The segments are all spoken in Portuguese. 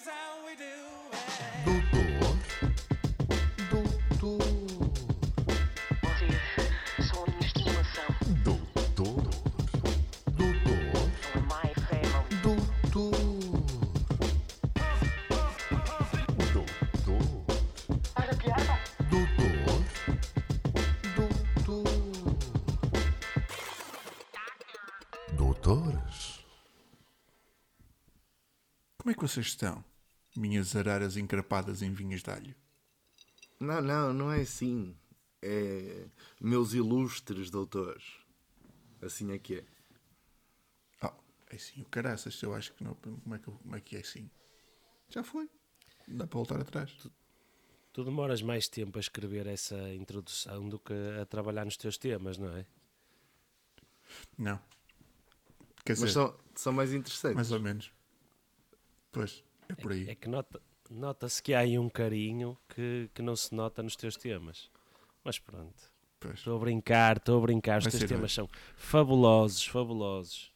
is how we do vocês estão? Minhas araras encrapadas em vinhas de alho. Não, não, não é assim. É meus ilustres doutores. Assim é que é. Ah, é assim, o caraças, eu acho que não. Como é que, como é, que é assim? Já foi. Não dá para voltar atrás. Tu demoras mais tempo a escrever essa introdução do que a trabalhar nos teus temas, não é? Não. Quer dizer, Mas são, são mais interessantes. mais ou menos. Pois, é por aí. É que nota, nota-se que há aí um carinho que, que não se nota nos teus temas. Mas pronto. Pois. Estou a brincar, estou a brincar. Os Vai teus temas hoje. são fabulosos, fabulosos.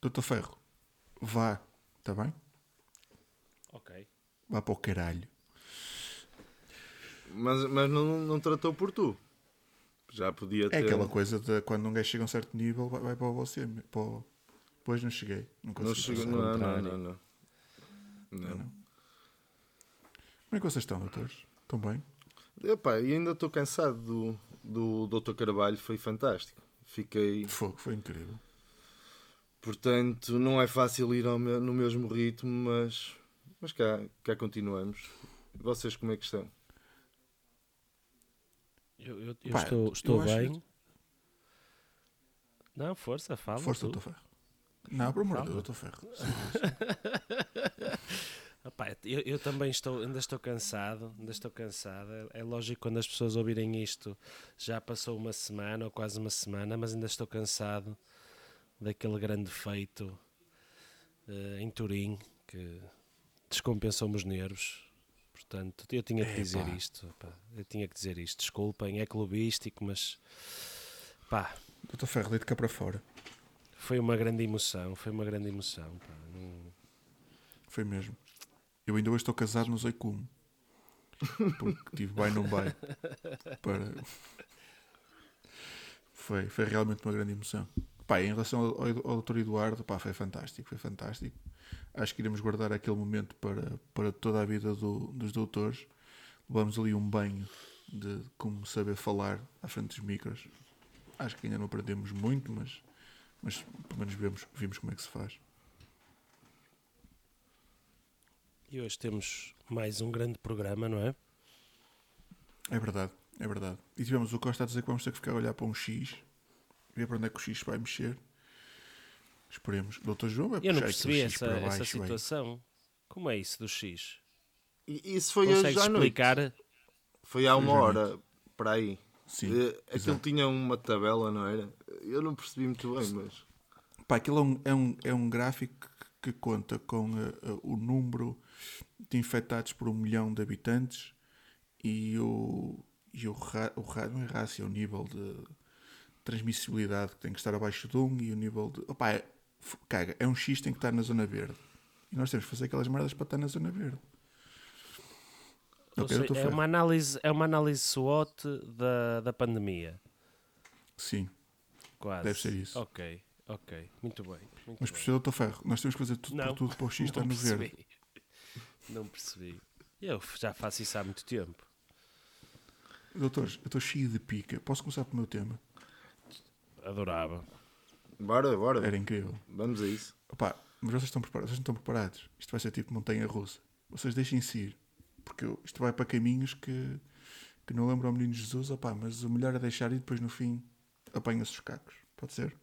Doutor Ferro, vá, está bem? Ok. Vá para o caralho. Mas, mas não, não tratou por tu. Já podia É ter. aquela coisa de quando um gajo chega a um certo nível, vai, vai para você. Para o... Depois não cheguei. Não Não consegui. Não, não, contrário. não, não. Não. Como é que vocês estão, doutores? Estão bem? Epá, e ainda estou cansado do, do Dr. Carvalho, foi fantástico. Fiquei. Fogo, foi incrível. Portanto, não é fácil ir ao me- no mesmo ritmo, mas, mas cá, cá continuamos. Vocês como é que estão? Eu, eu- eu Pá, estou, eu estou acho bem. que- Não, força, fala. Força, tu. doutor Ferro. Não, por amor de. Deus, doutor Ferro. Epá, eu, eu também estou, ainda estou cansado, ainda estou cansado. É, é lógico quando as pessoas ouvirem isto já passou uma semana ou quase uma semana, mas ainda estou cansado daquele grande feito eh, em Turim que descompensou-me os nervos. Portanto, eu tinha que dizer isto. epá, eu tinha que dizer isto. Desculpem, é clubístico, mas pá, Doutor Ferro, deito cá para fora. Foi uma grande emoção. Foi uma grande emoção. não- Foi mesmo. Eu ainda hoje estou casado no Zeicume. Porque tive bem, não bem. Para... Foi, foi realmente uma grande emoção. Pá, em relação ao, ao Dr. Eduardo, pá, foi fantástico, foi fantástico. Acho que iremos guardar aquele momento para, para toda a vida do- dos doutores. Levamos ali um banho de como saber falar à frente dos micros. Acho que ainda não aprendemos muito, mas, mas pelo menos vimos, vimos como é que se faz. E hoje temos mais um grande programa, não é? É verdade, é verdade. E tivemos o Costa a dizer que vamos ter que ficar a olhar para um X, ver para onde é que o X vai mexer. Esperemos. Doutor João vai Eu não percebi essa, essa baixo, vai. situação. Como é isso do X? E isso foi hoje Consegues à noite. explicar? Foi há uma hora para aí. Sim, Eh, Aquilo tinha uma tabela, não era? Eu não percebi muito bem, mas. Pá, aquilo é um, é um, é um gráfico que conta com eh, eh, o número de infectados por um milhão de habitantes e o, e o, ra, o ra, não é rácio, é o nível de transmissibilidade que tem que estar abaixo de um e o nível de. Opá, é, caga, é um X tem que estar na zona verde. E nós temos que fazer aquelas merdas para estar na zona verde. Seja, é, uma análise, é uma análise SWOT da, da pandemia. Sim. Quase. Deve ser isso. Ok, ok. Muito bem. Muito Mas professor Doutor Ferro, nós temos que fazer tudo por tudo para o X estar não no verde. percebi. Não percebi. Eu já faço isso há muito tempo. Doutores, eu estou cheio de pica. Posso começar pelo meu tema? Adorava. Bora, bora. Era incrível. Vamos a isso. Opá, mas vocês estão preparados? Vocês não estão preparados? Isto vai ser tipo montanha russa. Vocês deixem-se ir. Porque eu- isto vai para caminhos que, que não lembram ao menino Jesus. Opá, mas o melhor é deixar e depois no fim apanha-se os cacos. Pode ser?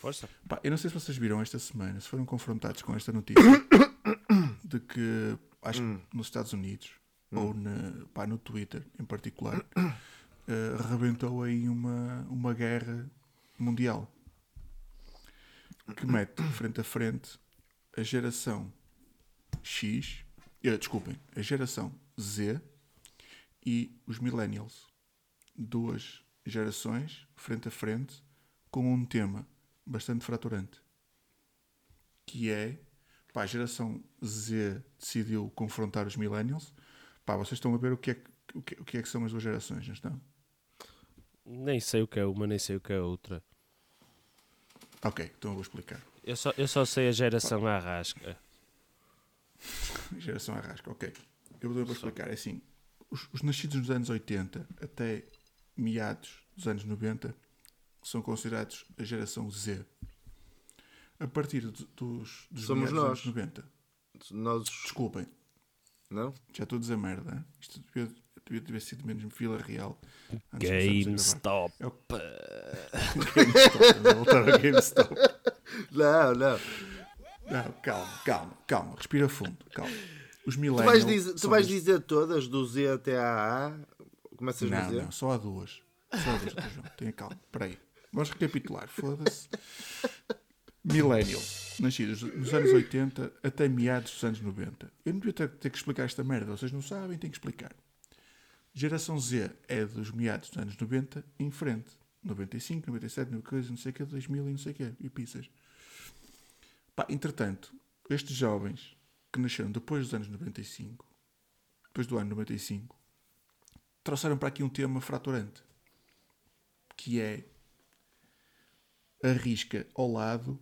Força. Pá, eu não sei se vocês viram esta semana, se foram confrontados com esta notícia de que, acho que nos Estados Unidos, ou na, pá, no Twitter em particular, eh, rebentou aí uma, uma guerra mundial que mete frente a frente a geração X, desculpem, a geração Z e os Millennials. Duas gerações frente a frente com um tema bastante fraturante que é pá, a geração Z decidiu confrontar os millennials. Pá, vocês estão a ver o que é que, o que, o que, é que são as duas gerações, não estão? Nem sei o que é uma, nem sei o que é outra. Ok, então eu vou explicar. Eu só, eu só sei a geração arrasca. Geração Arrasca, ok. Eu vou explicar. É assim, os, os nascidos nos anos 80 até meados dos anos 90 são considerados a geração Z. A partir de- dos, dos Somos meados nós. dos anos 90, Nós. desculpem, Não? já estou a dizer merda. hein? Isto devia, devia ter sido menos Vila Real. GameStop. O GameStop. Vou voltar ao GameStop. Não, não. Não, calma, calma, calma. Respira fundo, calma. Os Tu millennials vais, dizer, tu vais os- dizer todas, do Z até a A? Começas a Não, dizer? não, só há duas. Só há duas, Dr. João. Tenha calma. Espera aí. Vamos recapitular. Foda-se. Millennial. Nascidos nos anos 80 até meados dos anos 90. Eu não devia ter, ter que explicar esta merda. Vocês não sabem, tenho que explicar. Geração Z é dos meados dos anos 90 em frente. 95, 97, 90, não sei o que, 2000 e não sei o que. E pizzas. Pá, entretanto, estes jovens que nasceram depois dos anos 95, depois do ano 95, trouxeram para aqui um tema fraturante que é a risca ao lado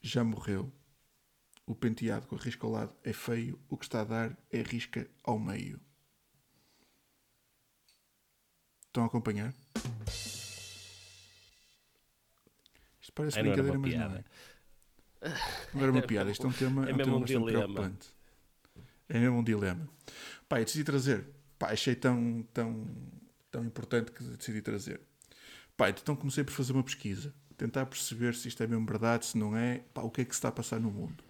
já morreu. O penteado com a risca ao lado é feio. O que está a dar é risca ao meio. Estão a acompanhar? Isto parece Ai, não brincadeira, mas não piada. é. Não era uma piada. Isto é um tema, É é um mesmo tema um bastante dilema. preocupante. É mesmo um dilema. Pá, eu decidi trazer. Pá, achei tão, tão, tão importante que decidi trazer. Pá, então comecei por fazer uma pesquisa. Tentar perceber se isto é mesmo verdade, se não é. Pá, o que é que se está a passar no mundo?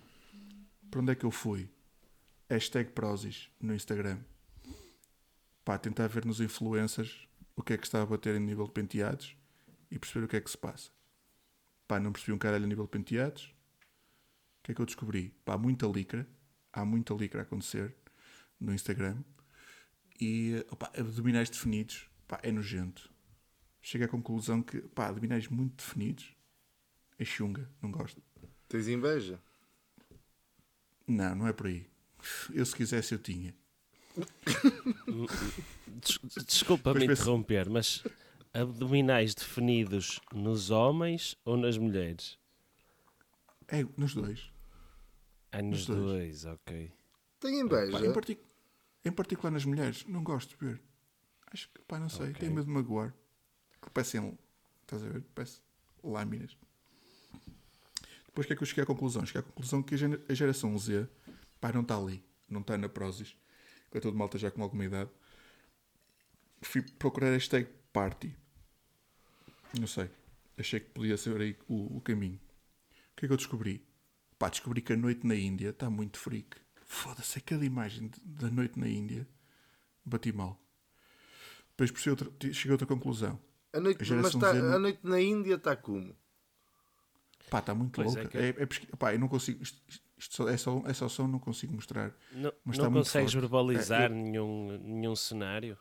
Para onde é que eu fui? Hashtag Prozis no Instagram. Pá, tentar ver nos influencers o que é que está a bater em nível de penteados e perceber o que é que se passa. Pá, não percebi um caralho a nível de penteados. Que é que eu descobri? Pá, há muita licra. Há muita licra a acontecer no Instagram. E opa, abdominais definidos, pá, é nojento. Chego à conclusão que, pá, abdominais muito definidos é chunga, não gosto. Tens inveja? Não, não é por aí. Eu se quisesse eu tinha. Des- Desculpa-me penso- interromper, mas abdominais definidos nos homens ou nas mulheres? É, nos dois. Nos Nos dois. dois, ok. Tenho Pá, em, inveja. partic- em particular nas mulheres, não gosto de ver. Acho que, pá, não sei, Ok. tenho medo de magoar. Que parecem, estás a ver? Parece lâminas. Depois o que é que eu cheguei à conclusão? Cheguei à conclusão que a gera- a geração Z, pá, não está ali. Não está na Prozis. Que é todo malta já com alguma idade. Fui procurar hashtag party. Não sei. Achei que podia ser aí o, o caminho. O que é que eu descobri? Pá, descobri que a noite na Índia está muito freak. Foda-se, aquela imagem da noite na Índia. Bati mal. Depois percebi outra, cheguei a outra conclusão. A noite, A mas tá- a noite na Índia está como? Pá, está muito Pois é louca. que- É, é pesqui- pá, eu não consigo. Isto, isto só, é, só, é só som, não consigo mostrar. Não, Mas não muito consegues verbalizar É, eu- nenhum, nenhum cenário?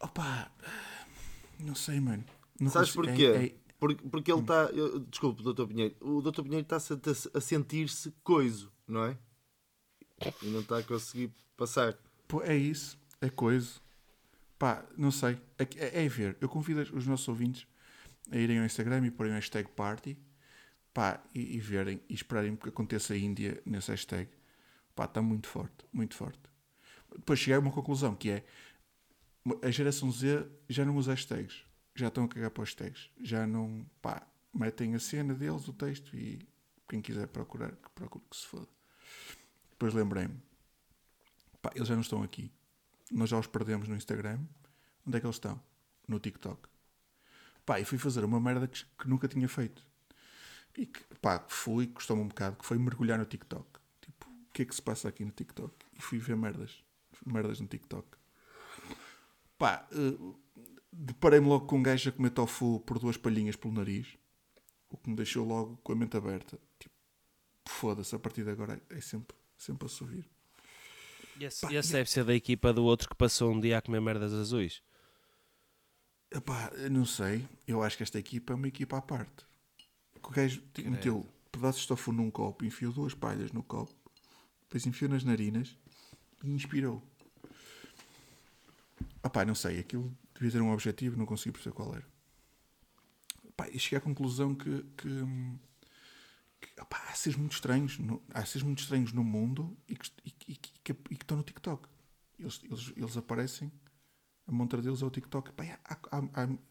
Opá, não sei, mano. Não Sabes consigo- porquê? Porque, porque ele está. eu- Desculpe, Dr. Pinheiro. O Dr. Pinheiro está-se a, a sentir-se coiso, não é? E não está a conseguir passar. Pô, é isso, é coisa. Pá, não sei. É, é, é ver. Eu convido os nossos ouvintes a irem ao Instagram e porem o hashtag party pá, e, e verem e esperarem que aconteça a Índia nesse hashtag. Pá, está muito forte, muito forte. Depois cheguei a uma conclusão que é a geração Z já não usa hashtags. Já estão a cagar para os hashtags. Já não, pá, metem a cena deles, o texto e quem quiser procurar, que procure que se foda. Depois lembrei-me, pá, eles já não estão aqui. Nós já os perdemos no Instagram. Onde é que eles estão? No TikTok. Pá, e fui fazer uma merda que, que nunca tinha feito. E que, pá, fui, custou-me um bocado, que foi mergulhar no TikTok. Tipo, o que é que se passa aqui no TikTok? E fui ver merdas. Merdas no TikTok. Pá, eh, deparei-me logo com um gajo a comer tofu por duas palhinhas pelo nariz. O que me deixou logo com a mente aberta. Tipo, foda-se, a partir de agora é sempre, sempre a subir. E esse, Pá, esse e- deve ser da equipa do outro que passou um dia a comer merdas azuis. Epá, não sei. Eu acho que esta equipa é uma equipa à parte. O gajo meteu pedaços de tofu num copo, enfiou duas palhas no copo, depois enfiou nas narinas e inspirou. Ah pá, não sei, aquilo devia ter um objetivo, não consegui perceber qual era. Pá, e cheguei à conclusão que, que, que opá, há seres muito estranhos, no, há seres muito estranhos no mundo e que, e, e que- e que estão no TikTok. Eles, eles, eles aparecem, a montra deles é o TikTok.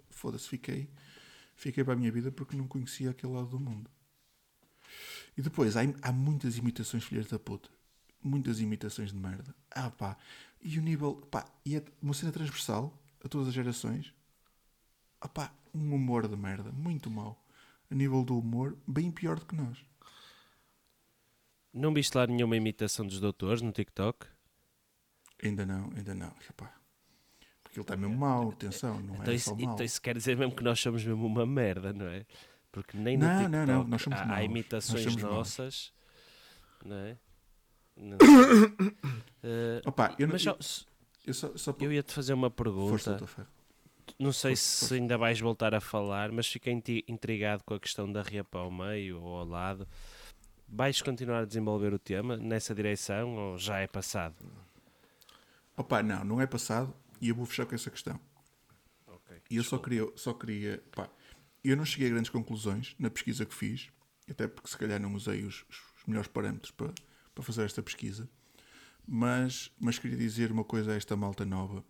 Foda-se, fiquei, fiquei para a minha vida porque não conhecia aquele lado do mundo. E depois há, há muitas imitações filhas da puta. Muitas imitações de merda. Ah pá. E o nível. Pá, e é uma cena transversal a todas as gerações. Ah pá, um humor de merda. Muito mau. A nível do humor, bem pior do que nós. Não viste lá nenhuma imitação dos doutores no TikTok? Ainda não, ainda não. Epá. Porque ele está mesmo mau, atenção, não Então é isso, só mau. então isso quer dizer mesmo que nós somos mesmo uma merda, não é? Porque nem no Não, TikTok não, não, nós somos há, maus. imitações Nós somos maus. nossas, não é? Não. Eh, Opa, eu, não- mas só- eu, só, só eu ia-te fazer uma Força, pergunta. Ferro. Não sei Força, se força. ainda vais voltar a falar, mas fiquei intrigado com a questão da riapa ao meio ou ao lado. Vais continuar a desenvolver o tema nessa direção ou já é passado? Opa, não, não é passado e eu vou fechar com essa questão. E eu só queria, só queria, pá, eu não cheguei a grandes conclusões na pesquisa que fiz, até porque se calhar não usei os, os melhores parâmetros para, para fazer esta pesquisa, mas, mas queria dizer uma coisa a esta malta nova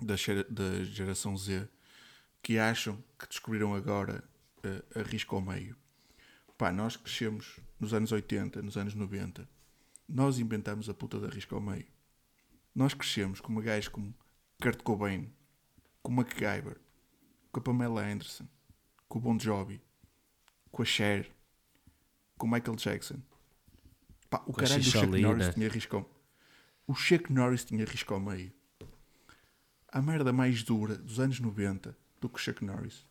da, da geração Z que acham que descobriram agora eh, a risco ao meio. Pá, nós crescemos nos anos 80, nos anos 90, nós inventámos a puta da risco ao meio. Nós crescemos com gajos como Kurt Cobain, com MacGyver, com a Pamela Anderson, com o Bon Jovi, com a Cher, com o Michael Jackson. Pá, o Com caralho do Chuck. Norris tinha risco ao... O Chuck Norris tinha risco ao meio. A merda mais dura dos anos 90 do que o Chuck Norris.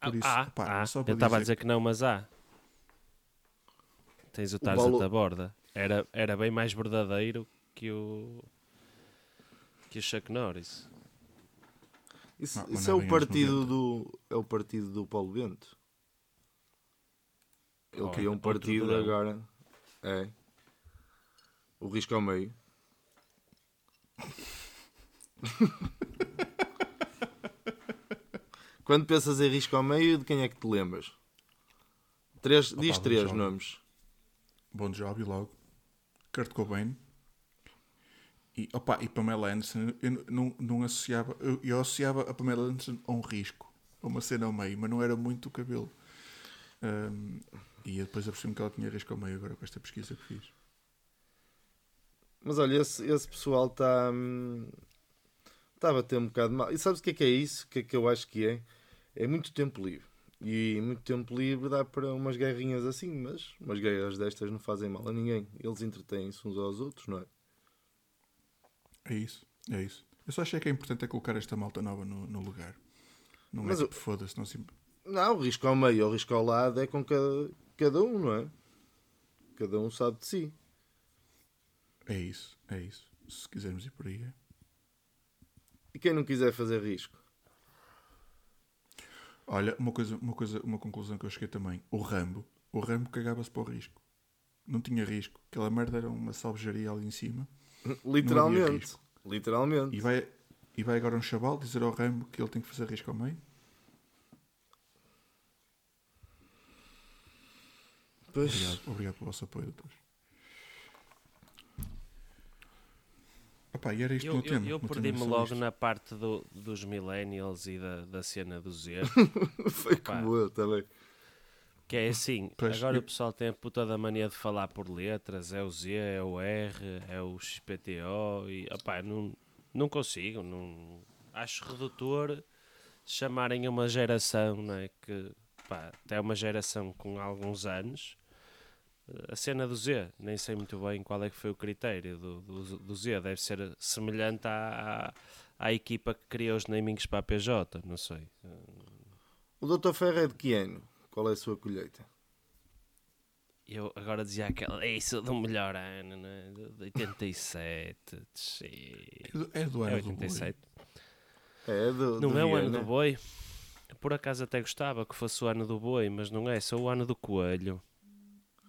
Por isso, ah, pá, ah, só eu estava a dizer que não, mas há. Tens o Tarzan da borda. Era, era bem mais verdadeiro que o que o Chuck Norris. Isso, Não, isso não é é o partido 90. do. É o partido do Paulo Bento. Ele Oh, criou um outro partido agora. É. O risco ao meio. Quando pensas em risco ao meio, de quem é que te lembras? Três, diz Bon três nomes. Bon Jovi logo, Kurt Cobain e, opa, e Pamela Anderson. Eu não, não associava, eu, eu associava a Pamela Anderson a um risco, a uma cena ao meio, mas não era muito o cabelo. Ahm, e eu depois apercebi-me que ela tinha risco ao meio agora com esta pesquisa que fiz. Mas olha, esse, esse pessoal está. Está a bater um bocado mal. E sabes o que é que é isso? O que é que eu acho que é? É muito tempo livre. E muito tempo livre dá para umas guerrinhas assim, mas umas guerras destas não fazem mal a ninguém. Eles entretêm-se uns aos outros, não é? É isso, é isso. Eu só achei que é importante é colocar esta malta nova no, no lugar. Não Mas é o- tipo, foda-se, não se... Não, o risco ao meio o risco ao lado é com cada, cada um, não é? Cada um sabe de si. É isso, é isso. Se quisermos ir por aí, é. E quem não quiser fazer risco? Olha, uma coisa, uma coisa, uma conclusão que eu cheguei também. O Rambo, o Rambo cagava-se para o risco. Não tinha risco. Aquela merda era uma salvejaria ali em cima. Literalmente. Literalmente. E vai, e vai agora um chaval dizer ao Rambo que ele tem que fazer risco ao meio. Pois, Obrigado, obrigado pelo vosso apoio, doutores. Opa, e era isto Eu, meu eu, tema. eu perdi-me logo isto. na parte do- dos millennials e da, da cena do Z. foi Pá. como eu também. Que é assim, Pois, agora eu- o pessoal tem a puta da mania de falar por letras, é o Z, é o R, é o XPTO e opá, não, não consigo, não acho redutor chamarem uma geração, não é? Que pá, até uma geração com alguns anos. A cena do Z, nem sei muito bem qual é que foi o critério do, do, do Z, deve ser semelhante à, à, à equipa que criou os namings para a PJ, não sei. O Dr. Ferro é de que ano? Qual é a sua colheita? Eu agora dizia aquela, é isso do melhor ano, né? de 87. tchê. É do- É do É ano do boi. 87. É do, Não do é o ano Viena. do boi? Por acaso até gostava que fosse o ano do boi, mas não é, só o ano do coelho.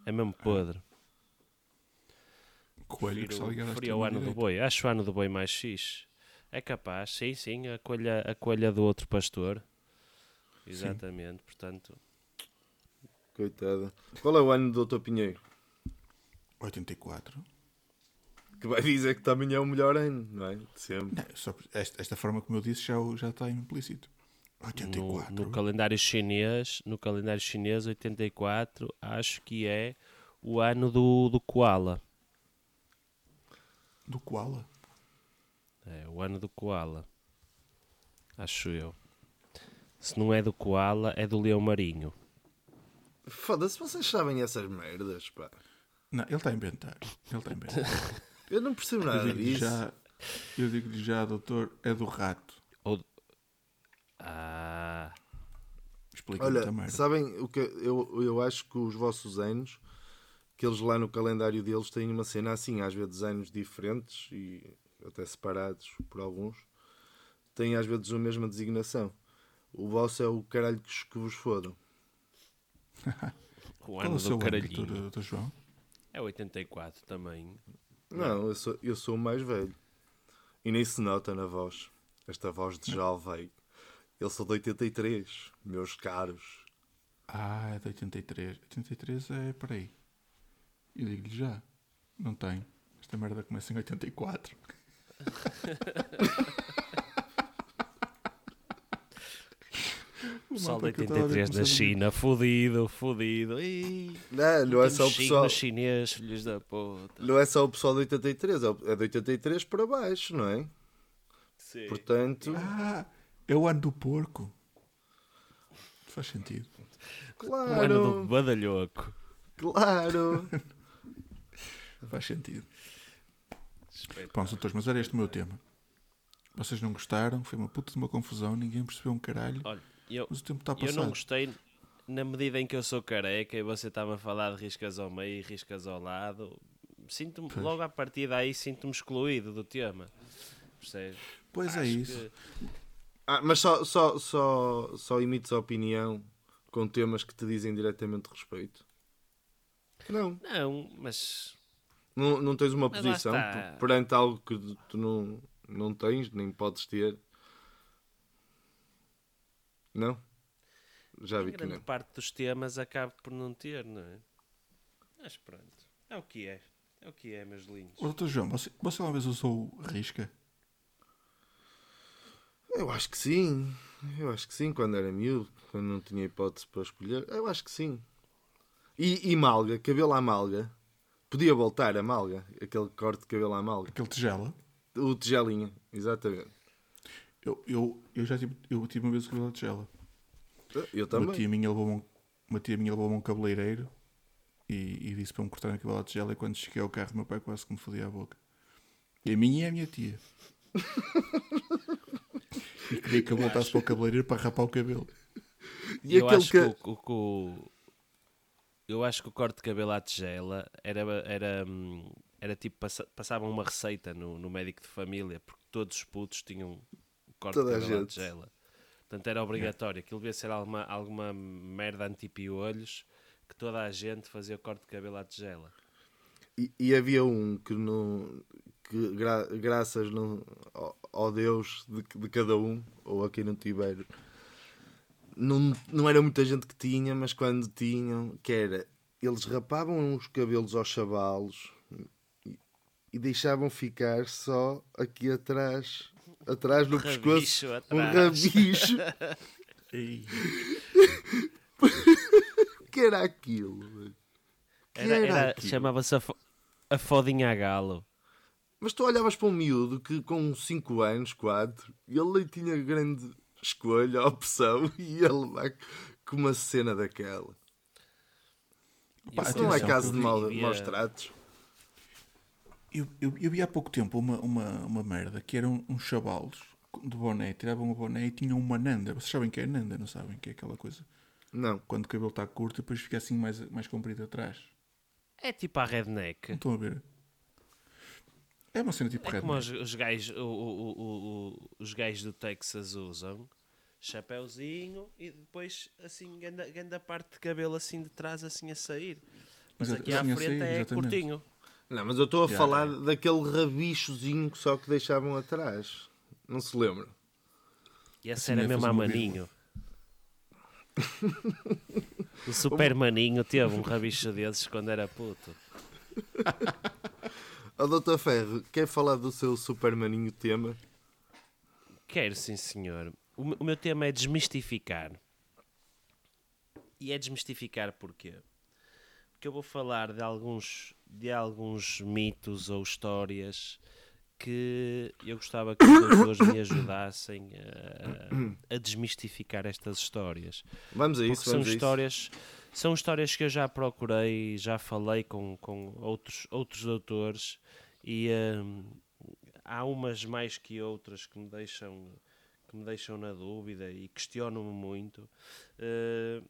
É mesmo podre. Coelho que à preferia o ano do boi. Acho o ano do boi mais fixe. É capaz, sim, sim, a coelha, a coelha do outro pastor. Exatamente, portanto. Coitada. Qual é o ano do Doutor Pinheiro? 84. Que vai dizer que também é o melhor ano, não é? De sempre. Não, só esta, esta forma como eu disse já, já está implícito. No, 84. no calendário chinês, no calendário chinês, 84, acho que é o ano do, do koala. Do Koala. É, o ano do koala. Acho eu. Se não é do koala, é do leão marinho. Foda-se, vocês sabem essas merdas, pá. Não, ele está a inventar. Ele está a inventar. Eu não percebo eu nada digo-lhe disso. já, eu digo-lhe já, doutor, é do rato. Ou... Ah, Explica Olha, merda. sabem o que eu, eu acho que os vossos anos, que eles lá no calendário deles têm uma cena assim, às vezes anos diferentes e até separados por alguns, têm às vezes a mesma designação. O vosso é o caralho que, que vos fodam. o Qual é ano o seu do ano, caralhinho. doutor, doutor João? É 84 também. Não, eu sou, eu sou o mais velho. E nem se nota na voz. Esta voz de jovem. Eu sou de 83, meus caros. Ah, é de 83. 83 é, peraí. Eu digo-lhe já. Não tem. Esta merda começa em 84. O pessoal de malta que eu estava a ver 83 da China, fodido, fodido. Não, não é só o pessoal. chinês, filhos da puta. Não é só o pessoal de 83, é o- é de 83 para baixo, não é? Sim. Portanto, Ah, é o ano do porco. Faz sentido. O ano do claro, badalhoco. claro. Faz sentido. Pronto, doutores, mas era este o meu tema. Vocês não gostaram, foi uma puta de uma confusão, ninguém percebeu um caralho. Olha, eu, Mas o tempo está a eu não gostei na medida em que eu sou careca e você estava a falar de riscas ao meio e riscas ao lado. Sinto-me, logo a partir daí, sinto-me excluído do tema. Percebes? Pois é Acho isso. que- Ah, mas só, só, só, só emites a opinião com temas que te dizem diretamente respeito? Não. Não, mas Não, não tens uma Mas posição está. per- perante algo que tu não, não tens, nem podes ter. Não? Já vi que grande não. parte dos temas acabo por não ter, não é? Mas pronto, é o que é. É o que é, meus lindos. Ô, doutor João, você, você uma vez usou risca? Eu acho que sim. Eu acho que sim, quando era miúdo, quando não tinha hipótese para escolher. Eu acho que sim. E, e malga, cabelo à malga. Podia voltar a malga, aquele corte de cabelo à malga. Aquele tigela? O tigelinho, exatamente. Eu, eu, eu já tive, eu tive uma vez o cabelo de tigela. Eu Uma também. tia minha levou-me um, uma tia minha levou-me um cabeleireiro e, e disse para me cortar a cabelo de tigela e quando cheguei ao carro meu pai quase que me fodia a boca. E a minha é a minha tia. e queria que eu voltasse para o cabeleireiro para rapar o cabelo. E eu aquele acho que. que, o, o- que o- eu acho que o corte de cabelo à tigela era, era, era tipo, passa- passavam uma receita no, no médico de família, porque todos os putos tinham corte Toda a de cabelo à tigela. Portanto, era obrigatório. Aquilo devia ser alguma, alguma merda anti-piolhos que toda a gente fazia o corte de cabelo à tigela. E, e havia um que não. Que gra- graças no, ao, ao Deus de, de cada um, ou a quem não tiver, não, não era muita gente que tinha, mas quando tinham, que era. Eles rapavam os cabelos aos chavalos e, e deixavam ficar só aqui atrás, atrás no pescoço, Rabicho um atrás. rabicho. Que era aquilo? Que Era, era? Chamava-se a, fo- a fodinha a galo. Mas tu olhavas para um miúdo que com 5 anos, 4, ele nem tinha grande escolha, opção, e ele vai com uma cena daquela. Pá, Isso não é caso de eu mau- vi- maus tratos. Eu, eu, eu vi há pouco tempo uma, uma, uma merda que eram uns chavalos de boné, tiravam o boné e tinham uma nanda. Vocês sabem que é nanda, não sabem que é aquela coisa? Não. Quando o cabelo está curto, depois fica assim mais, mais comprido atrás. É tipo a redneck. Não estão a ver? É uma cena tipo É como os, os gajos, o- o- o- os gajos do Texas usam. chapéuzinho e depois assim, grande, grande parte de cabelo assim de trás assim a sair. Mas Exato, aqui à assim a frente sair, é exatamente. curtinho. Não, mas eu estou a Já, falar daquele rabichozinho que só que deixavam atrás. Não se lembra? E esse Assim, era é mesmo a maninho. o super maninho teve um rabicho desses quando era puto. Ó Dr. Ferro, quer falar do seu supermaninho tema? Quero, sim, senhor. O, me- o meu tema é desmistificar. E é desmistificar porquê? Porque eu vou falar de alguns, de alguns mitos ou histórias que eu gostava que os doutores me ajudassem a, a desmistificar estas histórias. Vamos a Porque isso, são vamos a isso. São histórias que eu já procurei, já falei com, com outros, outros doutores e hum, há umas mais que outras que me deixam que me deixam na dúvida e questionam-me muito. Eh,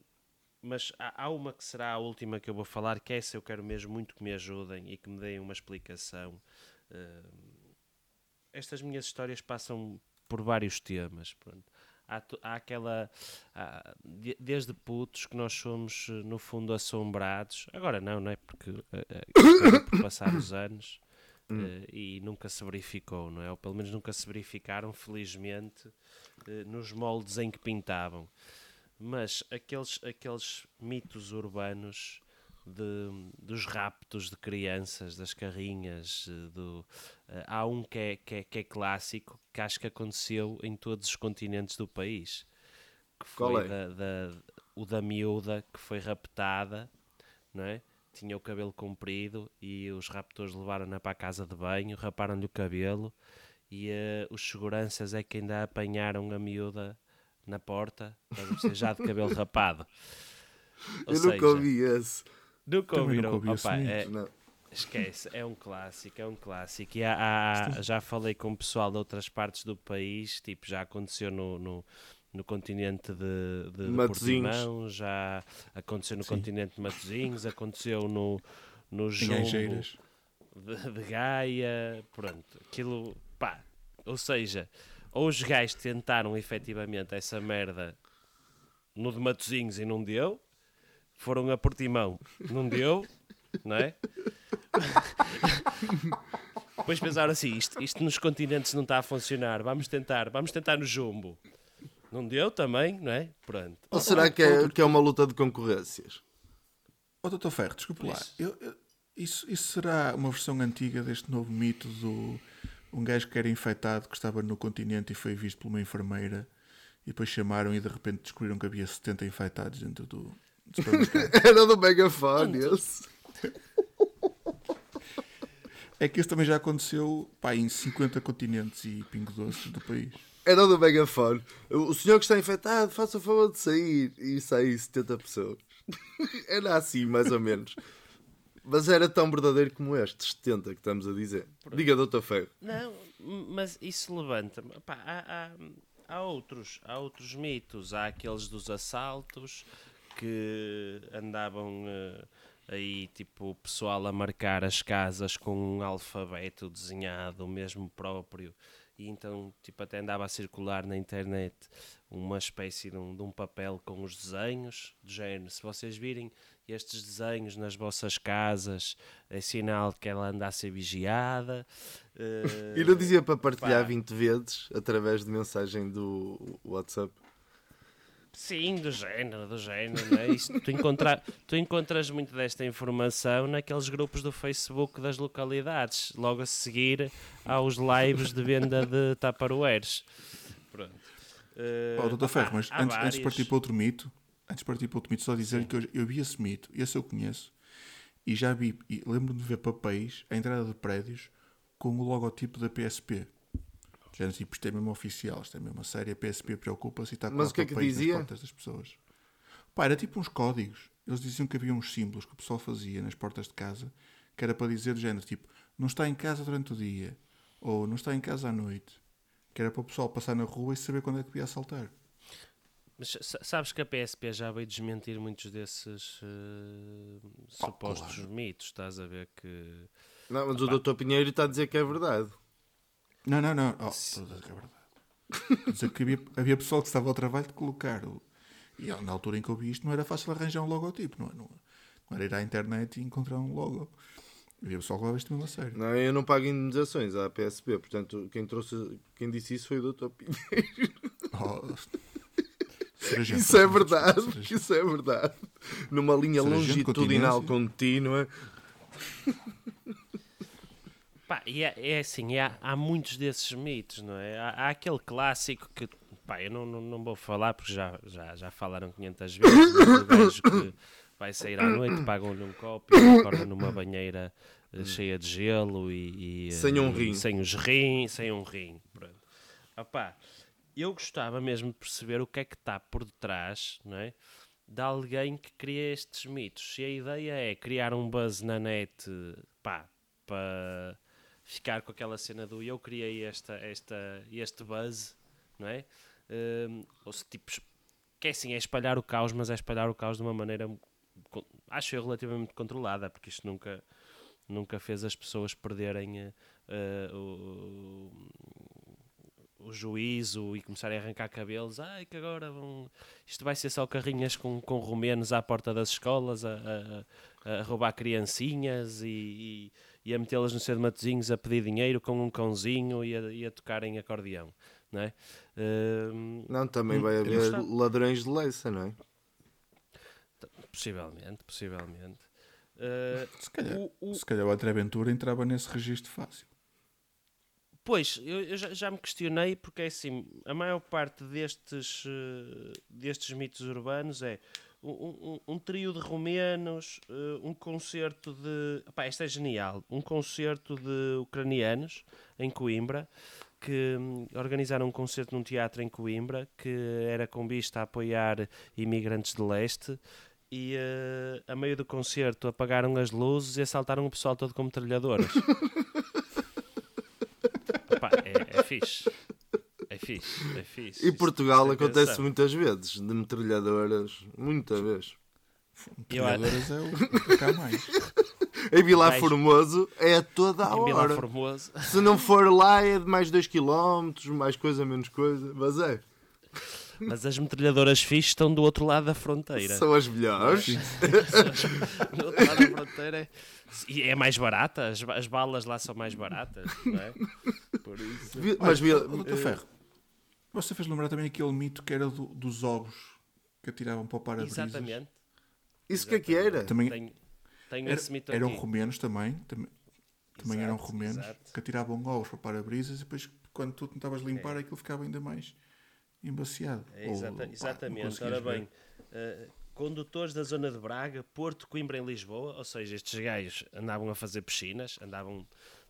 mas há, há uma que será a última que eu vou falar, que essa eu quero mesmo muito que me ajudem e que me deem uma explicação. Eh, estas minhas histórias passam por vários temas. Pronto. Há, há aquela. há- de- desde putos que nós somos, eh, no fundo, assombrados. Agora não, não é? Porque eh, eh, acaba por passar os anos eh, e nunca se verificou, não é? Ou pelo menos nunca se verificaram, felizmente, eh, nos moldes em que pintavam. Mas aqueles, aqueles mitos urbanos de, dos raptos de crianças, das carrinhas, eh, do, eh, há um que é, que, é, que é clássico, que acho que aconteceu em todos os continentes do país. Que foi Qual é? da, da- o da miúda que foi raptada, não é? Tinha o cabelo comprido e os raptores levaram-na para a casa de banho, raparam-lhe o cabelo e eh, os seguranças é que ainda apanharam a miúda na porta, já de cabelo rapado. Ou Eu nunca seja, ouvi esse. Nunca Também ouviram? nunca ouvi esse Opa, é- Não. Esquece, é um clássico, é um clássico. E há- há- já falei com o pessoal de outras partes do país, tipo, já aconteceu no, no, no continente de, de, de Matosinhos. Portimão, já aconteceu no continente de Matosinhos, aconteceu no, no Jumbo de, de Gaia, pronto, aquilo, pá, ou seja, ou os gajos tentaram efetivamente essa merda no de Matosinhos e não deu, foram a Portimão, não deu, não é? Depois pensaram assim, isto, isto nos continentes não está a funcionar, vamos tentar, vamos tentar no Jumbo. Não deu também, não é? Pronto. Ou será que é, que é uma luta de concorrências? Ó Dr. Ferro, desculpe lá. Isso. Eu- eu- isso, isso será uma versão antiga deste novo mito do um gajo que era infectado, que estava no continente e foi visto por uma enfermeira e depois chamaram e de repente descobriram que havia 70 infectados dentro do. Era do megafone esse. é que isso também já aconteceu pá, em 50 continentes e pingo doce do país. Era do megafone. O senhor que está infectado, faça o favor de sair. E saí 70 pessoas. Era assim, mais ou menos. Mas era tão verdadeiro como este, 70 que estamos a dizer. Diga, doutor Ferro. Não, mas isso levanta-me. Há, há, há outros, há outros mitos. Há aqueles dos assaltos que andavam eh, aí, tipo, o pessoal a marcar as casas com um alfabeto desenhado, mesmo próprio. E então, tipo, até andava a circular na internet uma espécie de um, de um papel com os desenhos, do género. Se vocês virem estes desenhos nas vossas casas, é sinal que ela anda a ser vigiada. eh, E não dizia para partilhar pá. 20 vezes através de mensagem do WhatsApp. Sim, do género, do género, não é? Isso, tu, encontra, tu encontras muito desta informação naqueles grupos do Facebook das localidades, logo a seguir aos lives de venda de Tupperwares. Pronto. Dr. opá, Ferro, mas há antes, antes de partir para outro mito, antes de partir para outro mito, só dizer que eu, eu vi esse mito, esse eu conheço, e já vi, e lembro-me de ver papéis à entrada de prédios com o logotipo da PSP. Já tipo, isto é mesmo oficial, isto é mesmo a série, a PSP preocupa-se e está a Mas o que é que dizia? portas das pessoas. Pá, era tipo uns códigos. Eles diziam que havia uns símbolos que o pessoal fazia nas portas de casa, que era para dizer do género, tipo, não está em casa durante o dia, ou não está em casa à noite. Que era para o pessoal passar na rua e saber quando é que podia assaltar. Mas sa- sabes que a PSP já veio desmentir muitos desses eh, supostos mitos, estás a ver que... Não, mas o doutor Pinheiro está a dizer que é verdade. Não, não, não. Oh, que é verdade. Dizer que havia, havia pessoal que estava ao trabalho de colocar. O, e na altura em que eu vi isto, não era fácil arranjar um logotipo, não, é? não, não era ir à internet e encontrar um logo. Havia pessoal que levava isto mesmo a sério. Não, eu não pago indemnizações à PSP, portanto, quem, trouxe, quem disse isso foi o Dr. Pinheiro. Oh, sargento, Isso é verdade, isso é verdade. Numa linha longitudinal contínua. Pá, e é, é assim, há, há muitos desses mitos, não é? Há, há aquele clássico que, pá, eu não, não, não vou falar porque já, já, já falaram 500 vezes, mas o gajo que vai sair à noite, pagam-lhe um copo e acorda numa banheira eh, cheia de gelo e, e, eh, Sem um e rim. sem os rim, sem um rim, pronto. Opá, eu gostava mesmo de perceber o que é que está por detrás, não é? De alguém que cria estes mitos. Se a ideia é criar um buzz na net, pá, para ficar com aquela cena do eu criei esta, esta, este buzz, não é? Hum, ou se tipo, que é assim, é espalhar o caos, mas é espalhar o caos de uma maneira, acho eu, relativamente controlada, porque isto nunca, nunca fez as pessoas perderem eh, o, o juízo e começarem a arrancar cabelos. Ai, que agora vão. Isto vai ser só carrinhas com, com romenos à porta das escolas a, a- a roubar criancinhas e, e, e a metê-las no seu de matozinhos a pedir dinheiro com um cãozinho e a, e a tocarem acordeão. Não é? Hum, Não, também vai eu haver gostava. ladrões de leiça, não é? possivelmente, possivelmente. Uh, Se calhar, o- o- se calhar o André Ventura entrava nesse registro fácil. Pois, eu, eu já, já me questionei porque é assim, a maior parte destes, eh, destes mitos urbanos é um, um- um trio de romenos, eh, um concerto de. Epá, isto é genial! Um concerto de ucranianos em Coimbra que hum, organizaram um concerto num teatro em Coimbra que era com vista a apoiar imigrantes de leste. E eh, a meio do concerto apagaram as luzes e assaltaram o pessoal todo com metralhadoras. É, é fixe. É fixe, é fixe. E Portugal tem acontece muitas vezes, de metralhadoras, muita vez. Eu- Metralhadoras é o que cá mais. Em Vilar Vais- Formoso é a toda a Em Vila hora. Formoso. Se não for lá é de mais 2 km, mais coisa, menos coisa. Mas é, Mas as metralhadoras fixe estão do outro lado da fronteira. são as melhores. do outro lado da fronteira. é- E é mais barata, as, as balas lá são mais baratas, não é? Por isso. Mas Doutor Ferro, você fez lembrar também aquele mito que era do- dos ovos que atiravam para o para-brisas. Exatamente. Isso que é que era? Também Tenho, tenho era- esse mito eram aqui. romenos também. Também, também eram Exato, romenos exato. que atiravam ovos para o para-brisas e depois, quando tu tentavas limpar, aquilo ficava ainda mais embaciado. É, Ou, exata- pá, não exatamente. conseguias Ora bem, eh, condutores da zona de Braga, Porto, Coimbra em Lisboa, ou seja, estes gajos andavam a fazer piscinas, andavam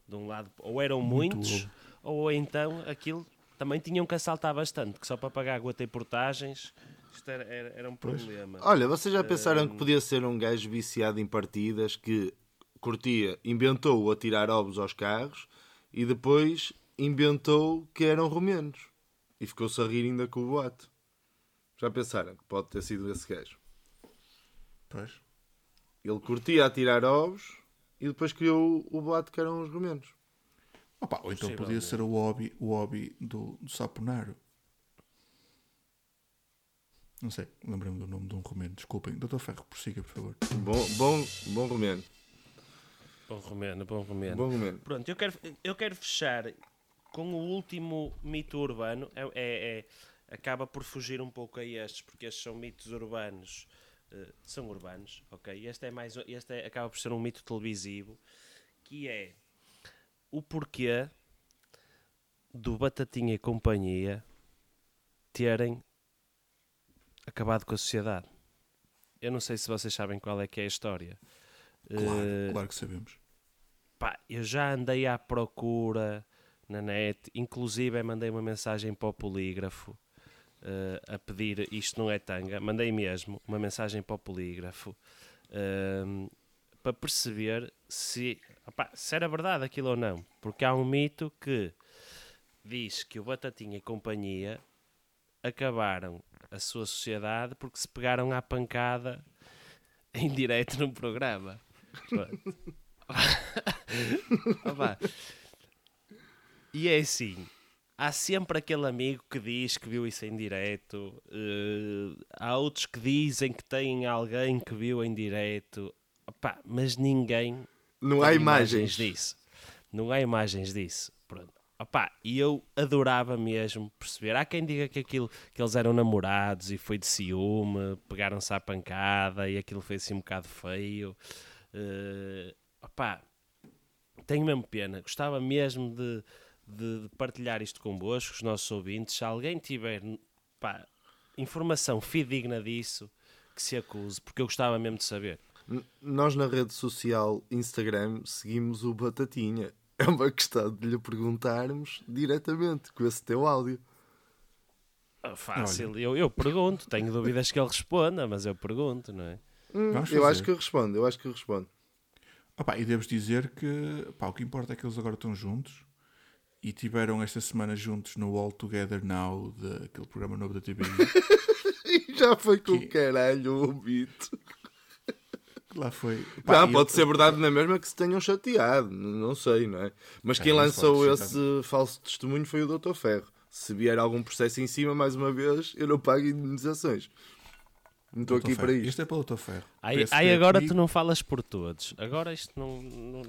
de um lado, ou eram Muito muitos, ovo. ou então aquilo também tinham que assaltar bastante, que só para pagar gota e portagens isto era, era, era um problema. Olha, vocês já pensaram Hum. que podia ser um gajo viciado em partidas que curtia, inventou o atirar ovos aos carros e depois inventou que eram romenos e ficou-se a rir ainda com o boato. Já pensaram que pode ter sido esse gajo? Pois. Ele curtia atirar ovos e depois criou o boato que eram os romenos. Opa, ou então podia ser o hobby, o hobby do, do saponaro. Não sei, lembrei-me do nome de um romeno. Desculpem. Doutor Ferro, prossiga, por favor. Bom, bom, bom romeno. Bom romeno, bom romeno. Bom romeno. Pronto, eu quero, eu quero fechar com o último mito urbano. É, é- é- acaba por fugir um pouco a estes, porque estes são mitos urbanos. eh, são urbanos, ok? Este, é mais, este é- acaba por ser um mito televisivo, que é o porquê do Batatinha e companhia terem acabado com a sociedade. Eu não sei se vocês sabem qual é que é a história. Claro, Eh, claro que sabemos. Pá, eu já andei à procura na net, inclusive mandei uma mensagem para o polígrafo eh, a pedir isto não é tanga, mandei mesmo uma mensagem para o polígrafo ehm, para perceber se, opá, se era verdade aquilo ou não, porque há um mito que diz que o Batatinha e companhia acabaram a sua sociedade porque se pegaram à pancada em direto num programa. Opa. E é assim, há sempre aquele amigo que diz que viu isso em direto. eh, há outros que dizem que têm alguém que viu em direto. Opá, mas ninguém Não há imagens. disso. Não há imagens disso. Pronto. Opá, e eu adorava mesmo perceber. Há quem diga que aquilo que eles eram namorados e foi de ciúme, pegaram-se à pancada e aquilo foi assim um bocado feio. Eh, opá, tenho mesmo pena. Gostava mesmo de, de- de partilhar isto convosco, os nossos ouvintes. Se alguém tiver pá, informação fidedigna disso, que se acuse, porque eu gostava mesmo de saber. Nós na rede social Instagram seguimos o Batatinha. É uma questão de lhe perguntarmos diretamente com esse teu áudio. Ah, Fácil, eu, eu pergunto, tenho dúvidas que ele responda, mas eu pergunto, não é? Vamos eu acho que responde, eu acho que responde. Opa, e deves dizer que pá, o que importa é que eles agora estão juntos e tiveram esta semana juntos no All Together Now, daquele programa novo da TVI. E já foi com Que- o caralho o beat. Lá foi. Não, Pá, e pode eu- ser verdade na mesma que se tenham chateado, não sei, não é? Mas É, quem lançou pode esse ser falso testemunho foi o Dr. Ferro. Se vier algum processo em cima, mais uma vez, eu não pago indemnizações. Não estou aqui Ferro. para isto. Este é para o Dr. Ferro. Aí, agora comigo. tu não falas por todos. Agora isto não. não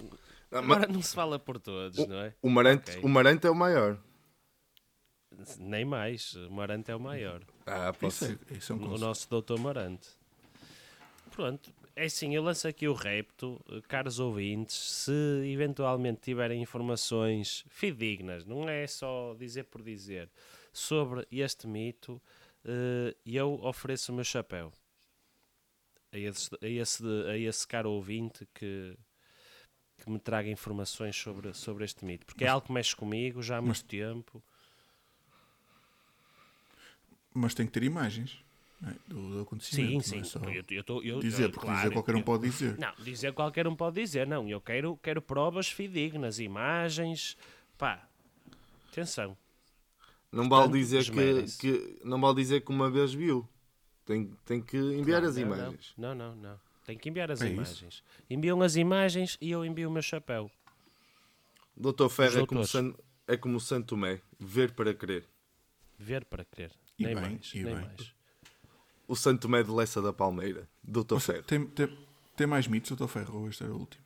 Não, agora não se fala por todos, não é? o, Marante, Ok. o Marante é o maior. Nem mais. O Marante é o maior. Ah, Isso posso. é, isso é um O nosso doutor Marante. Pronto. É assim, eu lanço aqui o repto, eh, caros ouvintes, se eventualmente tiverem informações fidedignas, não é só dizer por dizer, sobre este mito, eh, eu ofereço o meu chapéu a esse, a esse, a esse caro ouvinte que, que me traga informações sobre, sobre este mito, porque é algo que mexe comigo já há muito tempo. Mas tem que ter imagens é? do, do acontecimento. Sim, não sim. é só Eu, eu tô- eu- dizer, porque claro, dizer qualquer um eu- pode dizer. Não, dizer qualquer um pode dizer, não. Eu quero, quero provas fidedignas, imagens. Pá, atenção. Não vale dizer que, que não vale dizer que uma vez viu. Tem, tem que enviar Não, as não, imagens. Não, não, não. Tem que enviar as É isso. imagens. Enviam as imagens e eu envio o meu chapéu. Doutor Ferro é como. San, é como Santo Tomé, ver para crer. Ver para crer. E nem bem, mais, e nem bem. mais. O Santo Tomé de Lessa da Palmeira, Doutor Ferro. tem, tem, tem mais mitos, Dr. Ferro? Ou este era o último?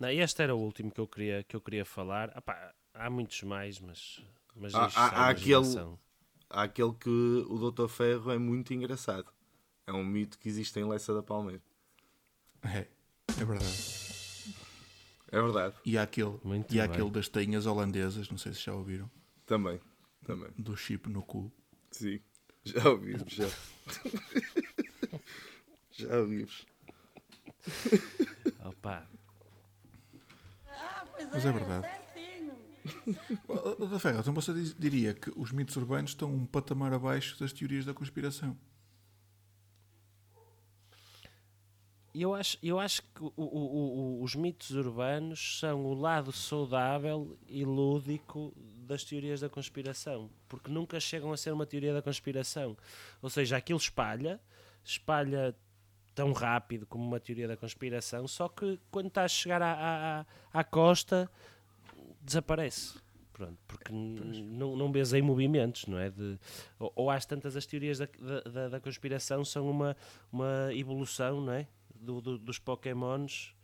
Não, este era o último que eu queria, que eu queria falar. Ah, há muitos mais, mas. mas Há- há- há aquele-. Há aquele que o Doutor Ferro é muito engraçado. É um mito que existe em Lessa da Palmeira. É, é verdade. É verdade. E há aquele, Muito e há aquele das tainhas holandesas, não sei se já ouviram, Também. Também. do chip no cu. Sim. Já ouvimos, já. já ouvimos. Opa, Mas é verdade. Da Ferro, então você diria que os mitos urbanos estão um patamar abaixo das teorias da conspiração. Eu acho, eu acho que o- o- o- os mitos urbanos são o lado saudável e lúdico das teorias da conspiração, porque nunca chegam a ser uma teoria da conspiração. Ou seja, aquilo espalha, espalha tão rápido como uma teoria da conspiração, só que quando está a chegar à, à, à- costa, desaparece. Pronto, porque não, não vês aí movimentos, não é? De, ou, ou às tantas as teorias da, da, da- da conspiração são uma, uma evolução, não é? Do, do- dos Pokémons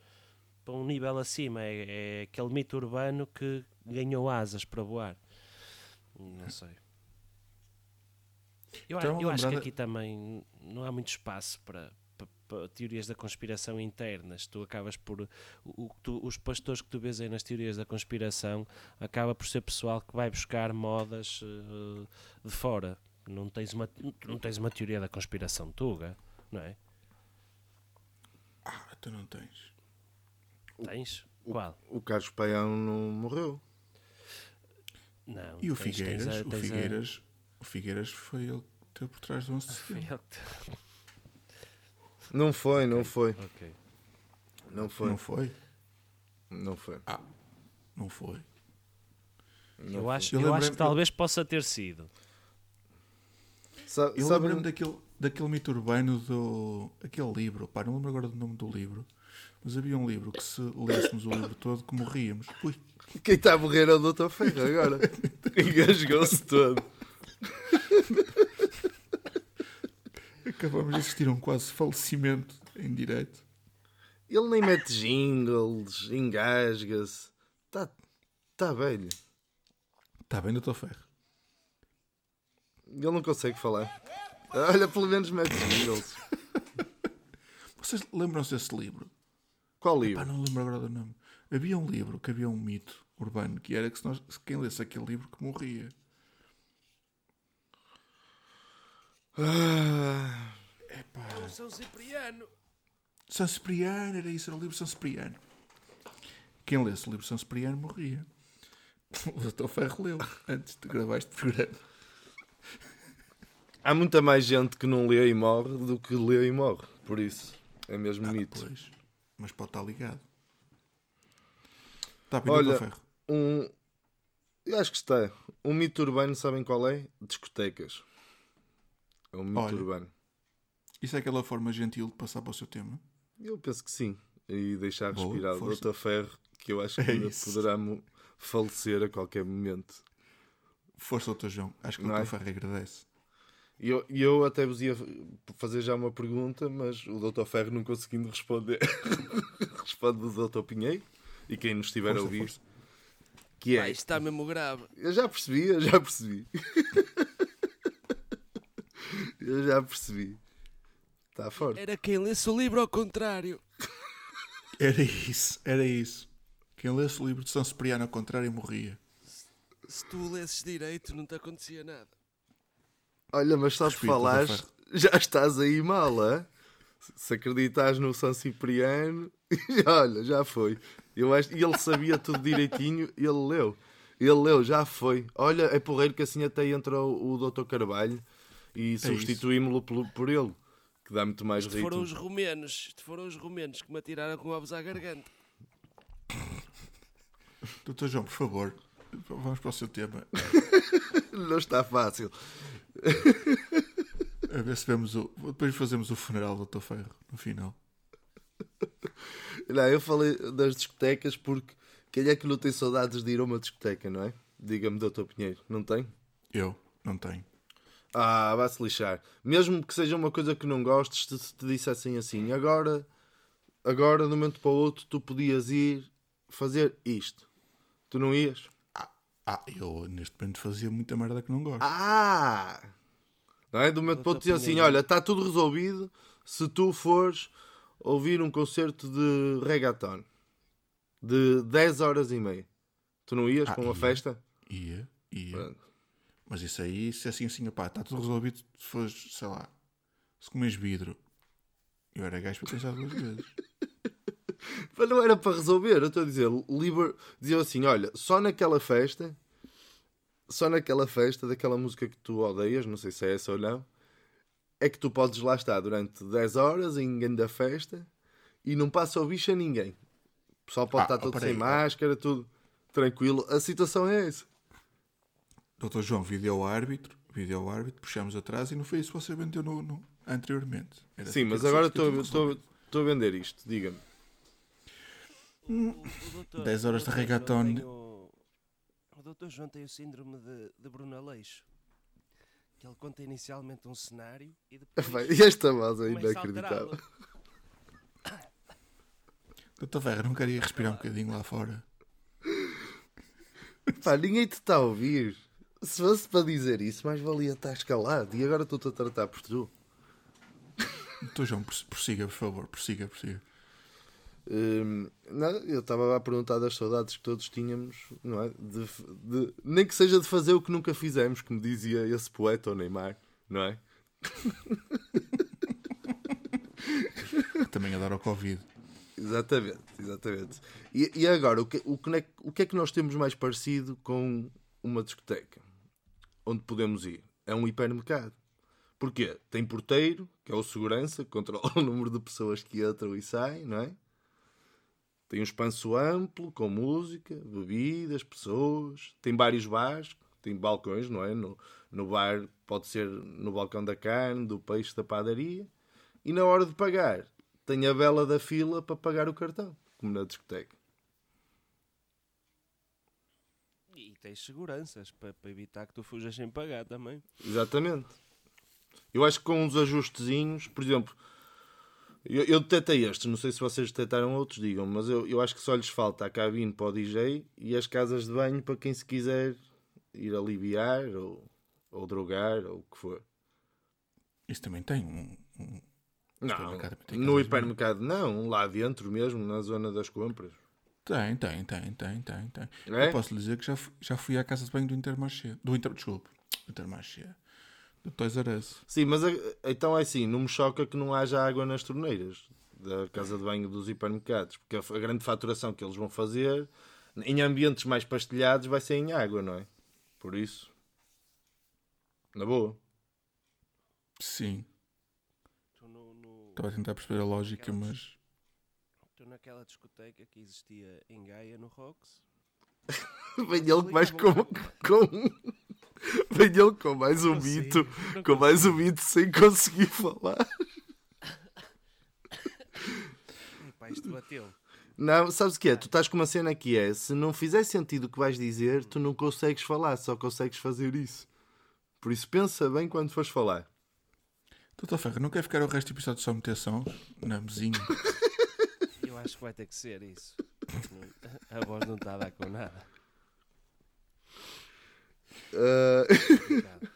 para um nível acima. É, é aquele mito urbano que ganhou asas para voar. Não sei. Eu, Então, eu acho que aqui também não há muito espaço para, para- para teorias da conspiração internas. Tu acabas por. O, tu- os pastores que tu vês aí nas teorias da conspiração acaba por ser pessoal que vai buscar modas eh, de fora. Não tens, uma, não tens uma teoria da conspiração tuga, não é? Ah, tu não tens. Tens? Qual? O Carlos Paião não morreu. Não. E o tens- Figueiras? tens a- o, tens a- Figueiras o Figueiras foi ele que esteve por trás do 11 de setembro. Não foi, não foi. Ok. Não foi. Não foi? Não foi. Não foi. Eu, acho, Eu eu acho que talvez possa ter sido. Sa- Eu sabe- lembro-me daquele, daquele mito urbano do. aquele livro, pá, não lembro agora do nome do livro, mas havia um livro que se lêssemos o livro todo que morríamos. Ui, Quem está a morrer é o Dr. Ferro agora. Engasgou-se todo. acabamos de assistir a um quase falecimento em direto. Ele nem mete jingles, engasga-se. Está tá velho. Está bem, doutor Ferro. Ele não consegue falar. Olha, pelo menos mete jingles. Vocês lembram-se desse livro? Qual livro? não lembro agora do nome. Havia um livro que havia um mito urbano que era que se nós, quem lesse aquele livro que morria. Ah, São Cipriano. São Cipriano, era isso, era o livro São Cipriano. Quem lesse o livro São Cipriano morria. O doutor Ferro leu antes de gravar este programa. há muita mais gente que não lê e morre do que lê e morre. Por isso, é mesmo mito. Pois, mas pode estar ligado. Está bem, Olha, Ferro. Um. Eu acho que está. Um mito urbano, sabem qual é? Discotecas. É um mito Olha. urbano. Isso é aquela forma gentil de passar para o seu tema? Eu penso que sim. E deixar Boa, respirar o. Dr. Ferro, que eu acho que É ainda isso. poderá falecer a qualquer momento. Força, doutor João. Acho que o doutor é? Ferro agradece. E eu, eu até vos ia fazer já uma pergunta, mas o Dr. Ferro não conseguindo responder, responde o Dr. Pinheiro e quem nos estiver a Força, ouvir. força. Que é? isto está mesmo grave. Eu já percebi, eu já percebi. eu já percebi. Está forte. Era quem lesse o livro ao contrário. Era isso, era isso. Quem lesse o livro de São Cipriano ao contrário morria. Se tu o lesses direito, não te acontecia nada. Olha, mas só de Respeito, falares, já estás aí mal, hã? Se acreditas no São Cipriano, olha, já foi. Eu acho, e ele sabia tudo direitinho, ele leu. Ele leu, já foi. Olha, é porreiro que assim até entra o, o Dr. Carvalho e substituímos-lo por, por ele, que dá muito mais Isto foram ritmo. os romenos. Isto foram os romenos que me atiraram com ovos à garganta. Doutor João, por favor, vamos para o seu tema. Não está fácil. A ver se vemos o. Depois fazemos o funeral do Doutor Ferro no final. Não, eu falei das discotecas porque quem é que não tem saudades de ir a uma discoteca, não é? Diga-me, Dr. Pinheiro, não tem? Eu não tenho. Ah, vai-se lixar. Mesmo que seja uma coisa que não gostes, se te, te dissessem assim, agora, agora, de um momento para o outro, tu podias ir fazer isto. Tu não ias? Ah, eu neste momento fazia muita merda que não gosto. Ah! Não é? De um momento para dizer assim, olha, está tudo resolvido se tu fores ouvir um concerto de reggaeton de 10 horas e meia. Tu não ias Ah, para uma ia. festa? Ia, ia. Pronto. Mas isso aí, se é assim assim, pá, está tudo resolvido, se fores, sei lá, se comes vidro, eu era gajo para pensar duas vezes. Mas não era para resolver, eu estou a dizer, liber... diziam assim, olha, só naquela festa, só naquela festa daquela música que tu odeias, não sei se é essa ou não, é que tu podes lá estar durante 10 horas em grande festa e não passa o bicho a ninguém. O pessoal pode Ah, estar todo peraí, sem ah. máscara, tudo tranquilo. A situação é essa. Doutor João, vídeo árbitro, vídeo árbitro, puxamos atrás e não foi isso que você vendeu no, no- anteriormente. Era Sim, mas agora estou a vender isto, diga-me. O, o doutor, 10 horas de reggaeton. O, o doutor João tem o síndrome de, de Bruno Aleixo. Que ele conta inicialmente um cenário e depois Vai, E esta voz é inacreditável. Doutor Ferro, não queria respirar um bocadinho lá fora. Pá, ninguém te está a ouvir. Se fosse para dizer isso, mais valia estar escalado. E agora estou-te a tratar por tu. Doutor João, pros- prossiga, por favor, prossiga, prossiga. Hum, não, eu estava a perguntar das saudades que todos tínhamos, não é? De, de- nem que seja de fazer o que nunca fizemos, como dizia esse poeta, o Neymar, não é? Também a dar ao Covid. Exatamente, exatamente. E, e agora, o que, o, que, é que- o que é que nós temos mais parecido com uma discoteca? Onde podemos ir? É um hipermercado. Porquê? Tem porteiro, que é o segurança, que controla o número de pessoas que entram e saem, não é? Tem um espaço amplo, com música, bebidas, pessoas. Tem vários bares. Tem balcões, não é? No, no bar pode ser no balcão da carne, do peixe, da padaria. E na hora de pagar, tem a vela da fila para pagar o cartão, como na discoteca. E tens seguranças para, para evitar que tu fujas sem pagar também. Exatamente. Eu acho que com uns ajustezinhos, por exemplo, eu, eu detetei estes, não sei se vocês detectaram outros, digam, mas eu, eu acho que só lhes falta a cabine para o DJ e as casas de banho para quem se quiser ir aliviar ou, ou drogar ou o que for. Isso também tem um. um- Não, tem no hipermercado não, lá dentro mesmo, na zona das compras. Tem, tem, tem, tem, tem, tem. É? Eu posso lhe dizer que já, fu- já fui à casa de banho do Intermarché. Do Inter, desculpe, Intermarché. Do Toys R Us. Sim, mas a- então é assim, não me choca que não haja água nas torneiras da casa de banho dos hipermercados, porque a, a grande faturação que eles vão fazer em ambientes mais pastelhados vai ser em água, não é? Por isso, na boa. Sim. Tu, no, no- Estava a tentar perceber a lógica, mas. tu naquela discoteca que existia em Gaia, no Rocks, Vem ele mais com, com com mais um mito, com mais um mito sem conseguir falar. Epá, isto bateu. Não, sabes o que é? Tu estás com uma cena que é: se não fizer sentido o que vais dizer, tu não consegues falar, só consegues fazer isso. Por isso, pensa bem quando fores falar. Doutor Ferro, não quer ficar o resto do episódio só meter sons? Não, mesinho. Eu acho que vai ter que ser isso. A voz não está a dar com nada.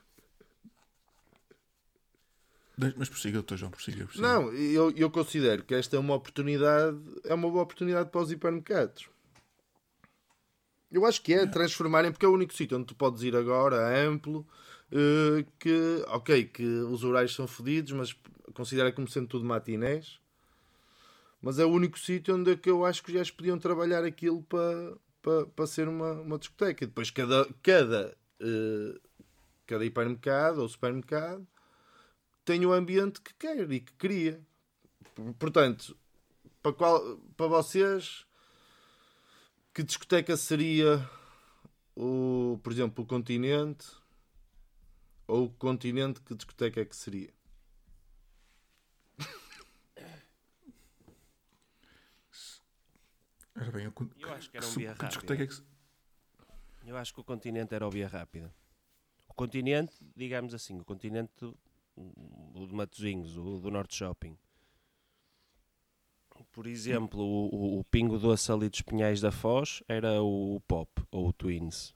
Deixa- Mas prossiga, doutor João, prossiga. não, eu, eu considero que esta é uma oportunidade, é uma boa oportunidade para os hipermercados. Eu acho que é transformarem, porque é o único sítio onde tu podes ir agora, amplo, eh, que, ok, que os horários são fodidos, mas considera como sendo tudo matinés. Mas é o único sítio onde é que eu acho que já podiam trabalhar aquilo para, para, para ser uma, uma discoteca. E depois cada, cada, eh, cada hipermercado ou supermercado tem o ambiente que quer e que queria. Portanto, para, qual, para vocês, que discoteca seria, o, por exemplo, o continente? Ou o continente, que discoteca é que seria? Ora bem, eu, Eu acho que era um via que discoteca é que Eu acho que o continente era o via rápida. O continente, digamos assim, o continente, o de Matosinhos, o do Norte Shopping. Por exemplo, o, o, o Pingo Doce ali dos Pinhais da Foz era o Pop, ou o Twins.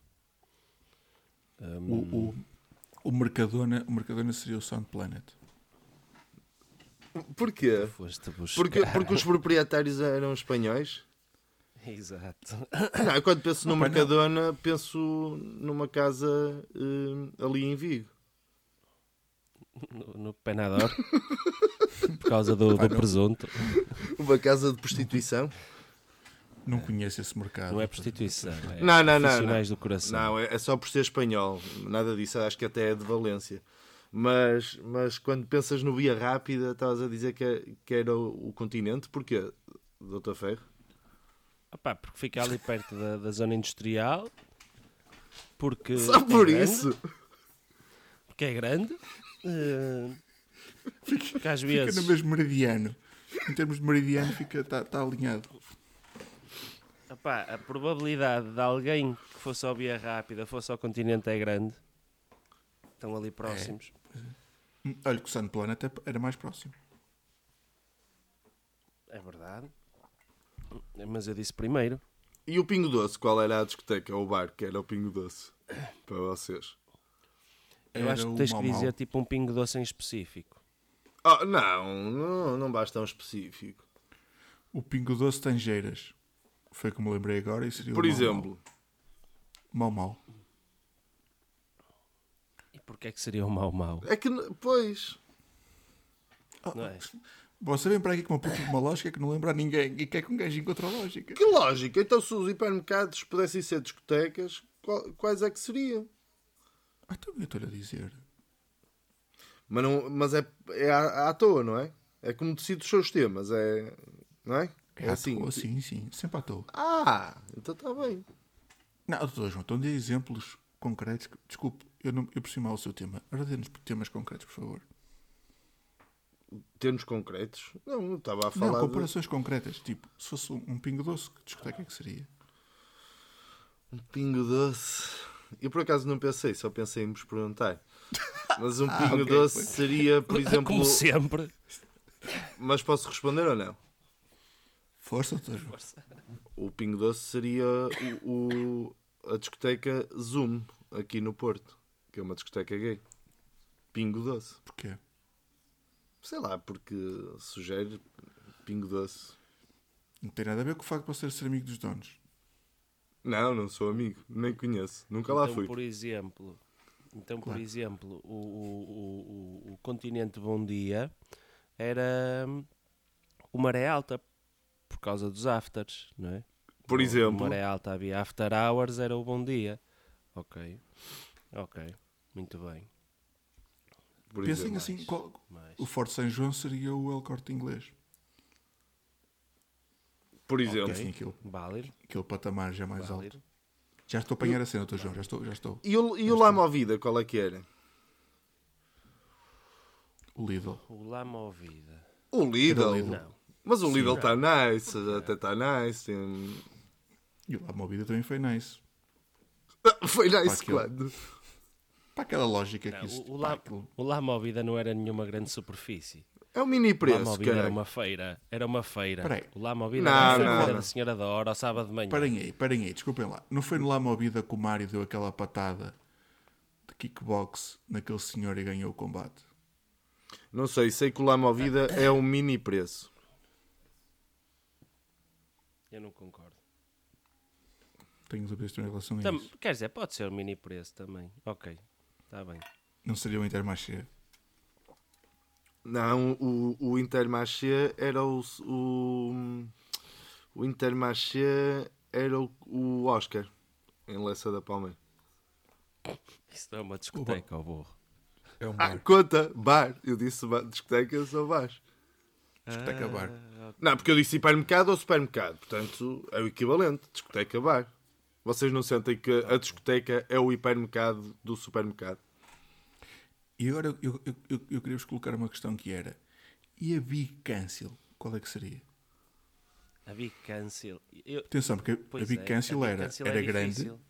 Um, o, o, o, Mercadona, o Mercadona seria o Sound Planet. Porquê? Foste buscar. Porque, porque os proprietários eram espanhóis? Exato. Não, eu quando penso no Opa, não. Mercadona, penso numa casa eh, ali em Vigo. No, no Penador. Por causa do, do presunto. Uma casa de prostituição. Não conheço esse mercado. Não é prostituição. É Não, não, não, profissionais do coração. Não, é, é só por ser espanhol. Nada disso. Acho que até é de Valência. Mas, mas quando pensas no Via Rápida, estavas a dizer que, é- que era o, o continente. Porquê, Doutor Ferro? Opá, porque fica ali perto da, da zona industrial. Porque Só é por grande, isso. Porque é grande. eh, porque às Fica vezes. no mesmo meridiano. Em termos de meridiano, está tá, alinhado. opá, a probabilidade de alguém que fosse ao Via Rápida fosse ao continente é grande. Estão ali próximos. Hum, Olha que o Sound Planet é- era mais próximo. É, verdade. Mas eu disse primeiro. E o Pingo Doce? Qual era a discoteca ou o bar que era o Pingo Doce? Para vocês. Eu Era acho que tens que dizer tipo um pingo doce em específico. Oh, não, não, não basta um específico. O Pingo Doce Tangeiras. Foi como lembrei agora e seria Por exemplo, Mau. Mau Mau. E porquê é que seria o mau mau? é que, pois, Não é? Você vem para aqui com uma puta de uma lógica que não lembra a ninguém e quer que um gajo encontre a lógica. que lógica. Então, se os hipermercados pudessem ser discotecas, quais é que seriam? Ah, então eu estou-lhe a dizer. Mas, não, mas é, é à, à toa, não é? É como decide os seus temas, é. Não é? É assim. Toa, sim, sim. Sempre à toa. Ah, então está bem. Não, doutor João, estão de exemplos concretos. Desculpe, eu, não, eu por cima o seu tema. Ora, dê-nos temas concretos, por favor. Termos concretos? Não, estava a Não, falar. de- comparações concretas. Tipo, se fosse um, pingo doce, que discoteca é que seria? Um pingo doce. Eu por acaso não pensei, só pensei em vos perguntar. Mas um pingo ok, doce foi. seria, por exemplo. Como sempre. Mas posso responder ou não? Força, doutor João. O pingo doce seria o, o- a discoteca Zoom, aqui no Porto, que é uma discoteca gay. Pingo doce. Porquê? Sei lá, porque sugere pingo doce. Não tem nada a ver com o facto de você ser amigo dos donos. Não, não sou amigo, nem conheço, nunca lá então, fui. por exemplo, então, por Claro. exemplo, o, o, o, o, o continente Bom Dia era hum, o Maré Alta por causa dos afters, não é? Por exemplo. No Maré Alta havia after hours, era o Bom Dia. Ok, ok, muito bem. Pensem exemplo. assim, qual- o Forte São João seria o El Corte Inglês. Por exemplo. Assim, aquele, válido, aquele patamar já mais alto. válido. Já estou a apanhar a cena, doutor João. Já estou, já estou. E o, e o La Movida, qual é que era? O Lidl. O La Movida. O Lidl. Lidl. Não. Mas o Lidl está nice, até está nice. E o La Movida também foi nice. Foi nice aquilo. quando? Para aquela lógica Não, que isso. o, o, pá, o La Movida não era nenhuma grande superfície. É o mini O La preço, era uma feira. Era uma feira. Peraí. O La Movida Não, era não, a feira não. da Senhora da Hora ao sábado de manhã. Parem aí, parem aí, desculpem lá. Não foi no La Movida que o Mário deu aquela patada de kickbox naquele senhor e ganhou o combate? Não sei, sei que o La Movida é um mini preço. Eu não concordo. Tenho dúvidas em relação a Tam- isso. quer dizer, pode ser o mini preço também. Ok, está bem. Não seria o Intermarché. Não, o, o Intermarché era o. O, o Intermarché era o, o Oscar, em Leça da Palmeira. Isso não é uma discoteca, ó burro. É um Ah, bar. conta, bar. Eu disse ba- discoteca, sou bar. Discoteca bar. Ah, Não, porque eu disse hipermercado ou supermercado. Portanto, é o equivalente. Discoteca bar. Vocês não sentem que a discoteca é o hipermercado do supermercado? E agora eu, eu, eu, eu queria vos colocar uma questão que era: e a Big Cancel? Qual é que seria? A Big Cancel. Eu, Atenção, porque a Big é, Cancel era, Cancel era é grande. difícil.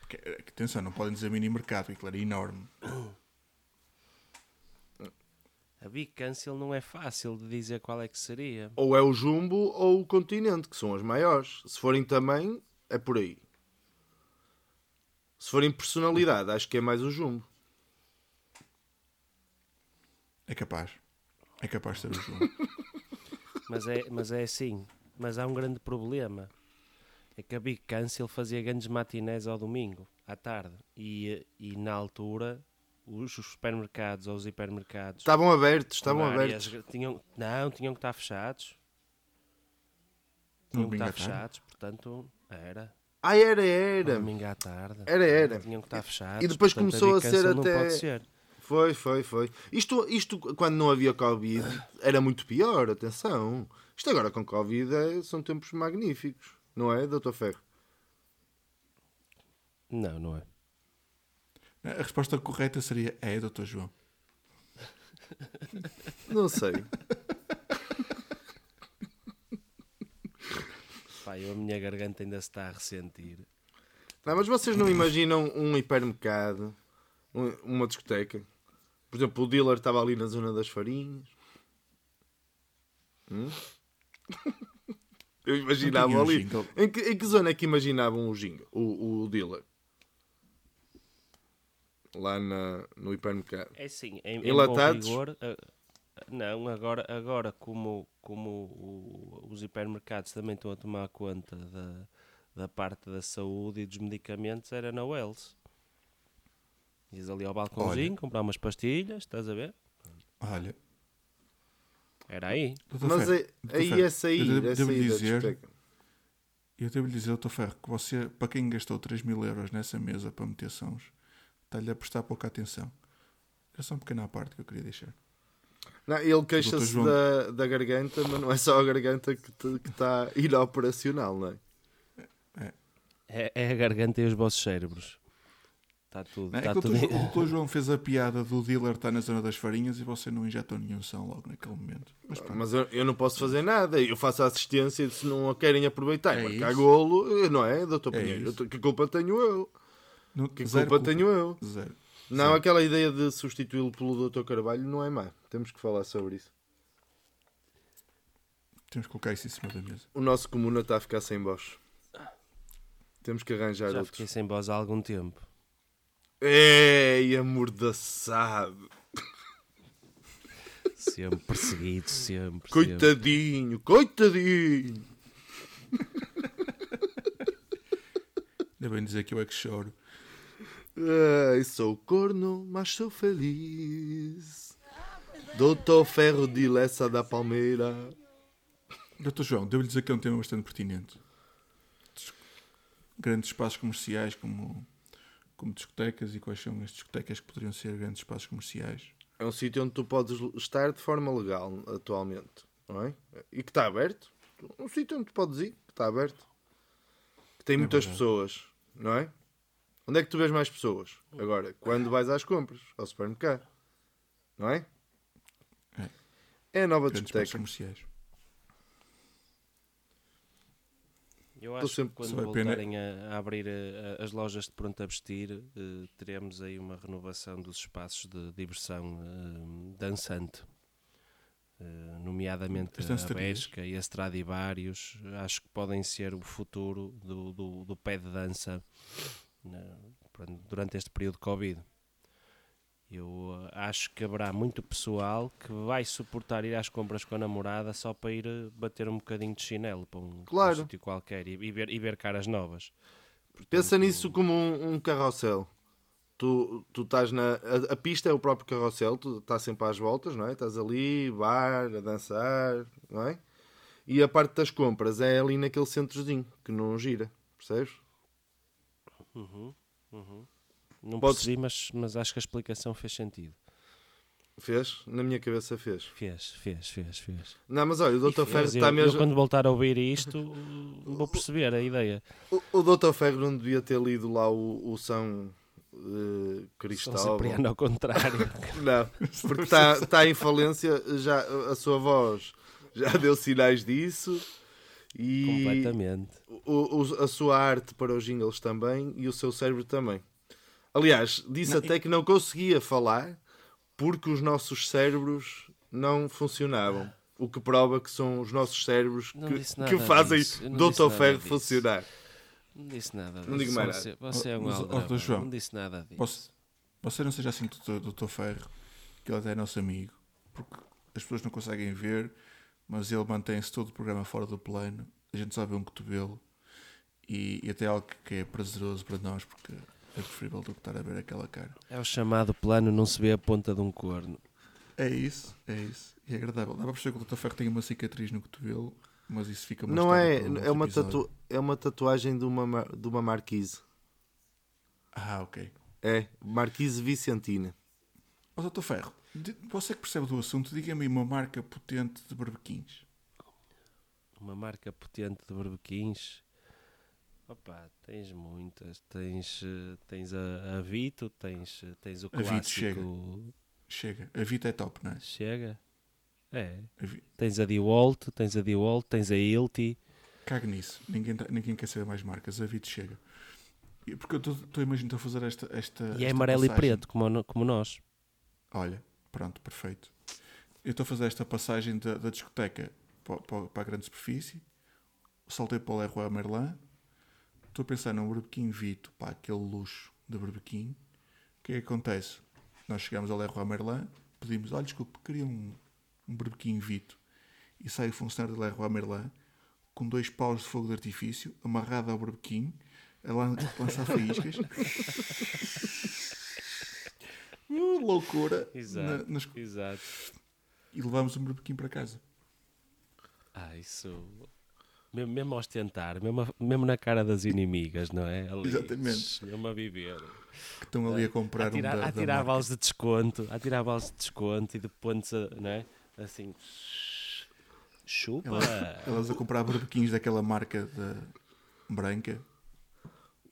porque- atenção, não podem dizer mini mercado, aquilo era enorme. A Big Cancel não é fácil de dizer qual é que seria. Ou é o Jumbo ou o Continente, que são as maiores. Se forem tamanho, é por aí. Se forem personalidade, acho que é mais o Jumbo. É capaz. É capaz de ser o João. Mas é, mas é assim. Mas há um grande problema. É que a Big Cancel fazia grandes matinés ao domingo, à tarde. E, e na altura, os supermercados ou os hipermercados. Estavam abertos, estavam abertos. Tinham, não, tinham que estar fechados. Tinham que estar fechados, portanto, era. Ah, era, era. domingo à tarde. Era, era. Tinham que estar fechados. E depois portanto, começou Big a ser até- pode ser. Foi, foi, foi. Isto, isto quando não havia Covid era muito pior, atenção. Isto agora com Covid é- são tempos magníficos, não é, Dr. Ferro? Não, não é. A resposta correta seria é, Dr. João. Não sei. Eu, a minha garganta ainda se está a ressentir. Não, mas vocês não imaginam um hipermercado, um- uma discoteca? Por exemplo, o dealer estava ali na zona das farinhas. Hum? Eu imaginava um ali. Em que, em que zona é que imaginavam o jingle, o, o dealer? Lá na, no hipermercado. É sim, em, em bom Enlatados? rigor, não, agora, agora como, como o- os hipermercados também estão a tomar conta da, da parte da saúde e dos medicamentos, era na Wells. Ias ali ao balcãozinho, comprar umas pastilhas, estás a ver? Olha, Era aí. Mas Ferro, é, aí Ferro, é sair, eu devo- é devo sair da dizer, discoteca. Eu devo lhe dizer, Dr. Ferro, que você, para quem gastou 3 mil euros nessa mesa para meter sons, está-lhe a prestar pouca atenção. É só uma pequena parte que eu queria deixar. Não, ele queixa-se. João. da, da garganta, mas não é só a garganta que está inoperacional, não é? É, é a garganta e os vossos cérebros. Está tudo. Não é? Tá tudo Dr. o Dr. João fez a piada do dealer estar na zona das farinhas e você não injetou nenhum som logo naquele momento. Mas Mas eu, eu não posso fazer nada. Eu faço a assistência e se não a querem aproveitar e É marcar isso. golo, não é, doutor É Pinheiro? isso. Que culpa tenho eu? não- Que zero culpa tenho eu? Zero. Não, Zero. aquela ideia de substituí-lo pelo Dr. Carvalho não é má. Temos que falar sobre isso. Temos que colocar isso em cima da mesa. O nosso comuna está a ficar sem voz. Temos que arranjar Já outro. fiquei sem voz há algum tempo. Ei, amordaçado. Sempre perseguido, sempre. sempre. Coitadinho, coitadinho. Ainda bem dizer que eu é que choro. Ai, sou corno, mas sou feliz. Doutor Ferro de Lessa da Palmeira. Doutor João, devo-lhe dizer que é um tema bastante pertinente. Grandes espaços comerciais como, como discotecas e quais são as discotecas que poderiam ser grandes espaços comerciais. É um sítio onde tu podes estar de forma legal atualmente, não é? E que está aberto. Um sítio onde tu podes ir, que está aberto. Que tem muitas verdade. pessoas, não é? Onde é que tu vês mais pessoas? Agora, quando vais às compras, ao supermercado, não é? É. É a nova Grandes discoteca. comerciais. Eu acho sempre- que quando voltarem a, a abrir eh, as lojas de pronto a vestir, eh, teremos aí uma renovação dos espaços de diversão eh, dançante. Eh, nomeadamente a. Besca e a Stradivarius, acho que podem ser o futuro do, do, do pé de dança né, durante este período de Covid. Eu eh, acho que haverá muito pessoal que vai suportar ir às compras com a namorada só para ir eh, bater um bocadinho de chinelo para um, para um Claro. sítio qualquer e, e ver, e ver caras novas. Pensa Portanto, nisso como um, um carrossel. Tu, tu estás na. A, a pista é o próprio carrossel, tu estás sempre às voltas, não é? Estás ali, bar, a dançar, não é? E a parte das compras é ali naquele centrozinho que não gira, percebes? Uhum, uhum. Não Podes- percebi, mas, mas acho que a explicação fez sentido. Fez? Na minha cabeça fez. Fez, fez, fez, fez. Não, mas olha, o Dr. fez. Ferro Eu- está eu, mesmo. quando voltar a ouvir isto, vou perceber a ideia. O, o Dr. Ferro não devia ter lido lá o, o São São Cristóvão. Cipriano ao contrário. Não, porque está está em falência, já, a sua voz já deu sinais disso. E Completamente. o- o- a sua arte para os jingles também e o seu cérebro também. Aliás, disse Não, até que não conseguia falar porque os nossos cérebros não funcionavam. O que prova que são os nossos cérebros que, nada que fazem disso. Nada Ferro disso. funcionar. Não disse nada Não digo disso. mais Você, você é um Mas. João, Não disse nada disso. Posso- Você não seja assim do Dr. Ferro, que ele até é nosso amigo, porque as pessoas não conseguem ver, mas ele mantém-se todo o programa fora do plano. A gente só vê um cotovelo e, e até algo que é prazeroso para nós, porque é preferível do que estar a ver aquela cara. É o chamado plano não se vê a ponta de um corno. É isso, é isso. E é agradável. Dá para perceber que o Dr. Ferro tem uma cicatriz no cotovelo, mas isso fica mais Não é, é, uma tatu, é uma tatuagem de uma, de uma marquise. Ah, ok. É, Marquise Vicentina. Ó Dr. Ferro, você que percebe do assunto, diga-me uma marca potente de barbequins. Uma marca potente de barbequins. Opa, tens muitas. Tens, eh, tens a, a Vito, tens, eh, tens o A Vito clássico. chega. Chega. A Vita é top, não é? Chega. É. A Vi- Tens a DeWalt, tens a DeWalt, tens a Ilti. Cague nisso. Ninguém, tá- ninguém quer saber mais marcas. A Vito chega. E Porque eu estou a imaginar a fazer esta. esta E é esta amarelo e passagem. preto, como, como nós. Olha, pronto, perfeito. Eu estou a fazer esta passagem da, da discoteca para, para, para a grande superfície. Saltei para o Leroy Merlin. Estou a pensar num barbequim Vito, pá, aquele luxo de barbequim. O que é que acontece? Nós chegamos ao Leroy Merlin, pedimos, olha, desculpe, queria um, um Vito. E sai o funcionário do Leroy Merlin com dois paus de fogo de artifício amarrado ao barbequim, a lan- lançar faíscas. Uh, loucura. Exato. Na- nas- Exato. e levámos um barbequim para casa. Ah, isso. Mesmo, mesmo a ostentar, mesmo, a- mesmo na cara das inimigas, não é? Ali, Exatamente. Mesmo a viver. Que estão ali a comprar a tirar, um da, a tirar balas de desconto, a tirar balas de desconto e depois, não é? Assim. Chupa! Elas, elas a comprar barbequins daquela marca da branca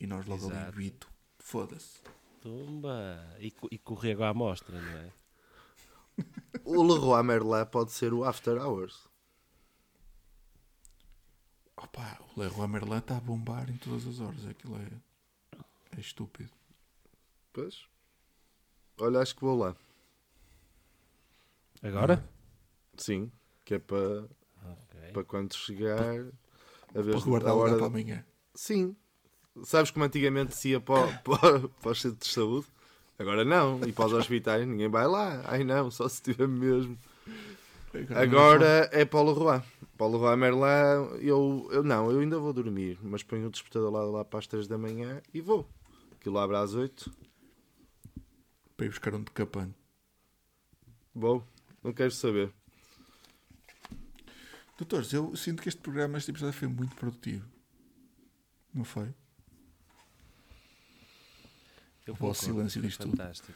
e nós logo ali, Exato. Vito. Foda-se. Tumba! E, e corrego à amostra, não é? O Leroy Merlin pode ser o After Hours. Opa, o Leroy Merlin está a bombar em todas as horas. Aquilo é, é estúpido. Pois. Olha, acho que vou lá. Agora? Sim, que é para, Ok. para quando chegar a vez Para guardar a o hora. para amanhã. Sim. Sabes como antigamente se ia para, para, para os centros de saúde? Agora não. E para os hospitais ninguém vai lá. Ai não, só se tiver mesmo. Agora é Paulo Roy. Paulo Roy Merlin, eu, eu não, eu ainda vou dormir, mas ponho o despertador lá, lá para as 3 da manhã e vou. Aquilo abre às 8. Para ir buscar um decapante. Vou. Não quero saber. Doutores, eu sinto que este programa, este episódio foi muito produtivo. Não foi? Eu O vosso silêncio diz tudo. fantástico.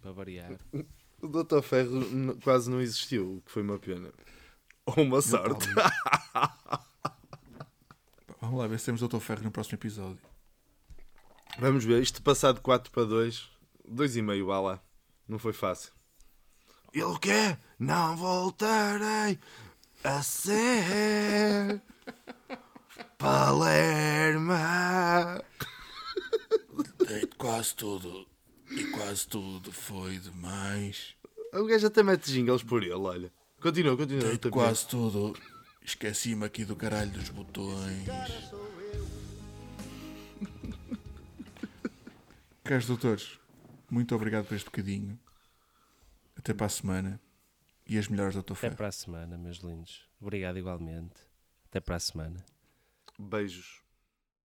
Para variar. O Dr. Ferro quase não existiu, o que foi uma pena. Ou uma sorte. Vamos lá ver se temos Doutor Ferro no próximo episódio. Vamos ver, isto passado de 4 para 2, 2,5 vá lá. Não foi fácil. Ele quer, não voltarei a ser Palerma. Dei quase tudo. E quase tudo foi demais. O gajo até mete jingles por ele, olha. Continua, continua. Dei quase tudo. Esqueci-me aqui do caralho dos botões. Caros doutores, muito obrigado por este bocadinho. Até para a semana. E as melhores, Doutor Até Ferro. para a semana, meus lindos. Obrigado igualmente. Até para a semana. Beijos.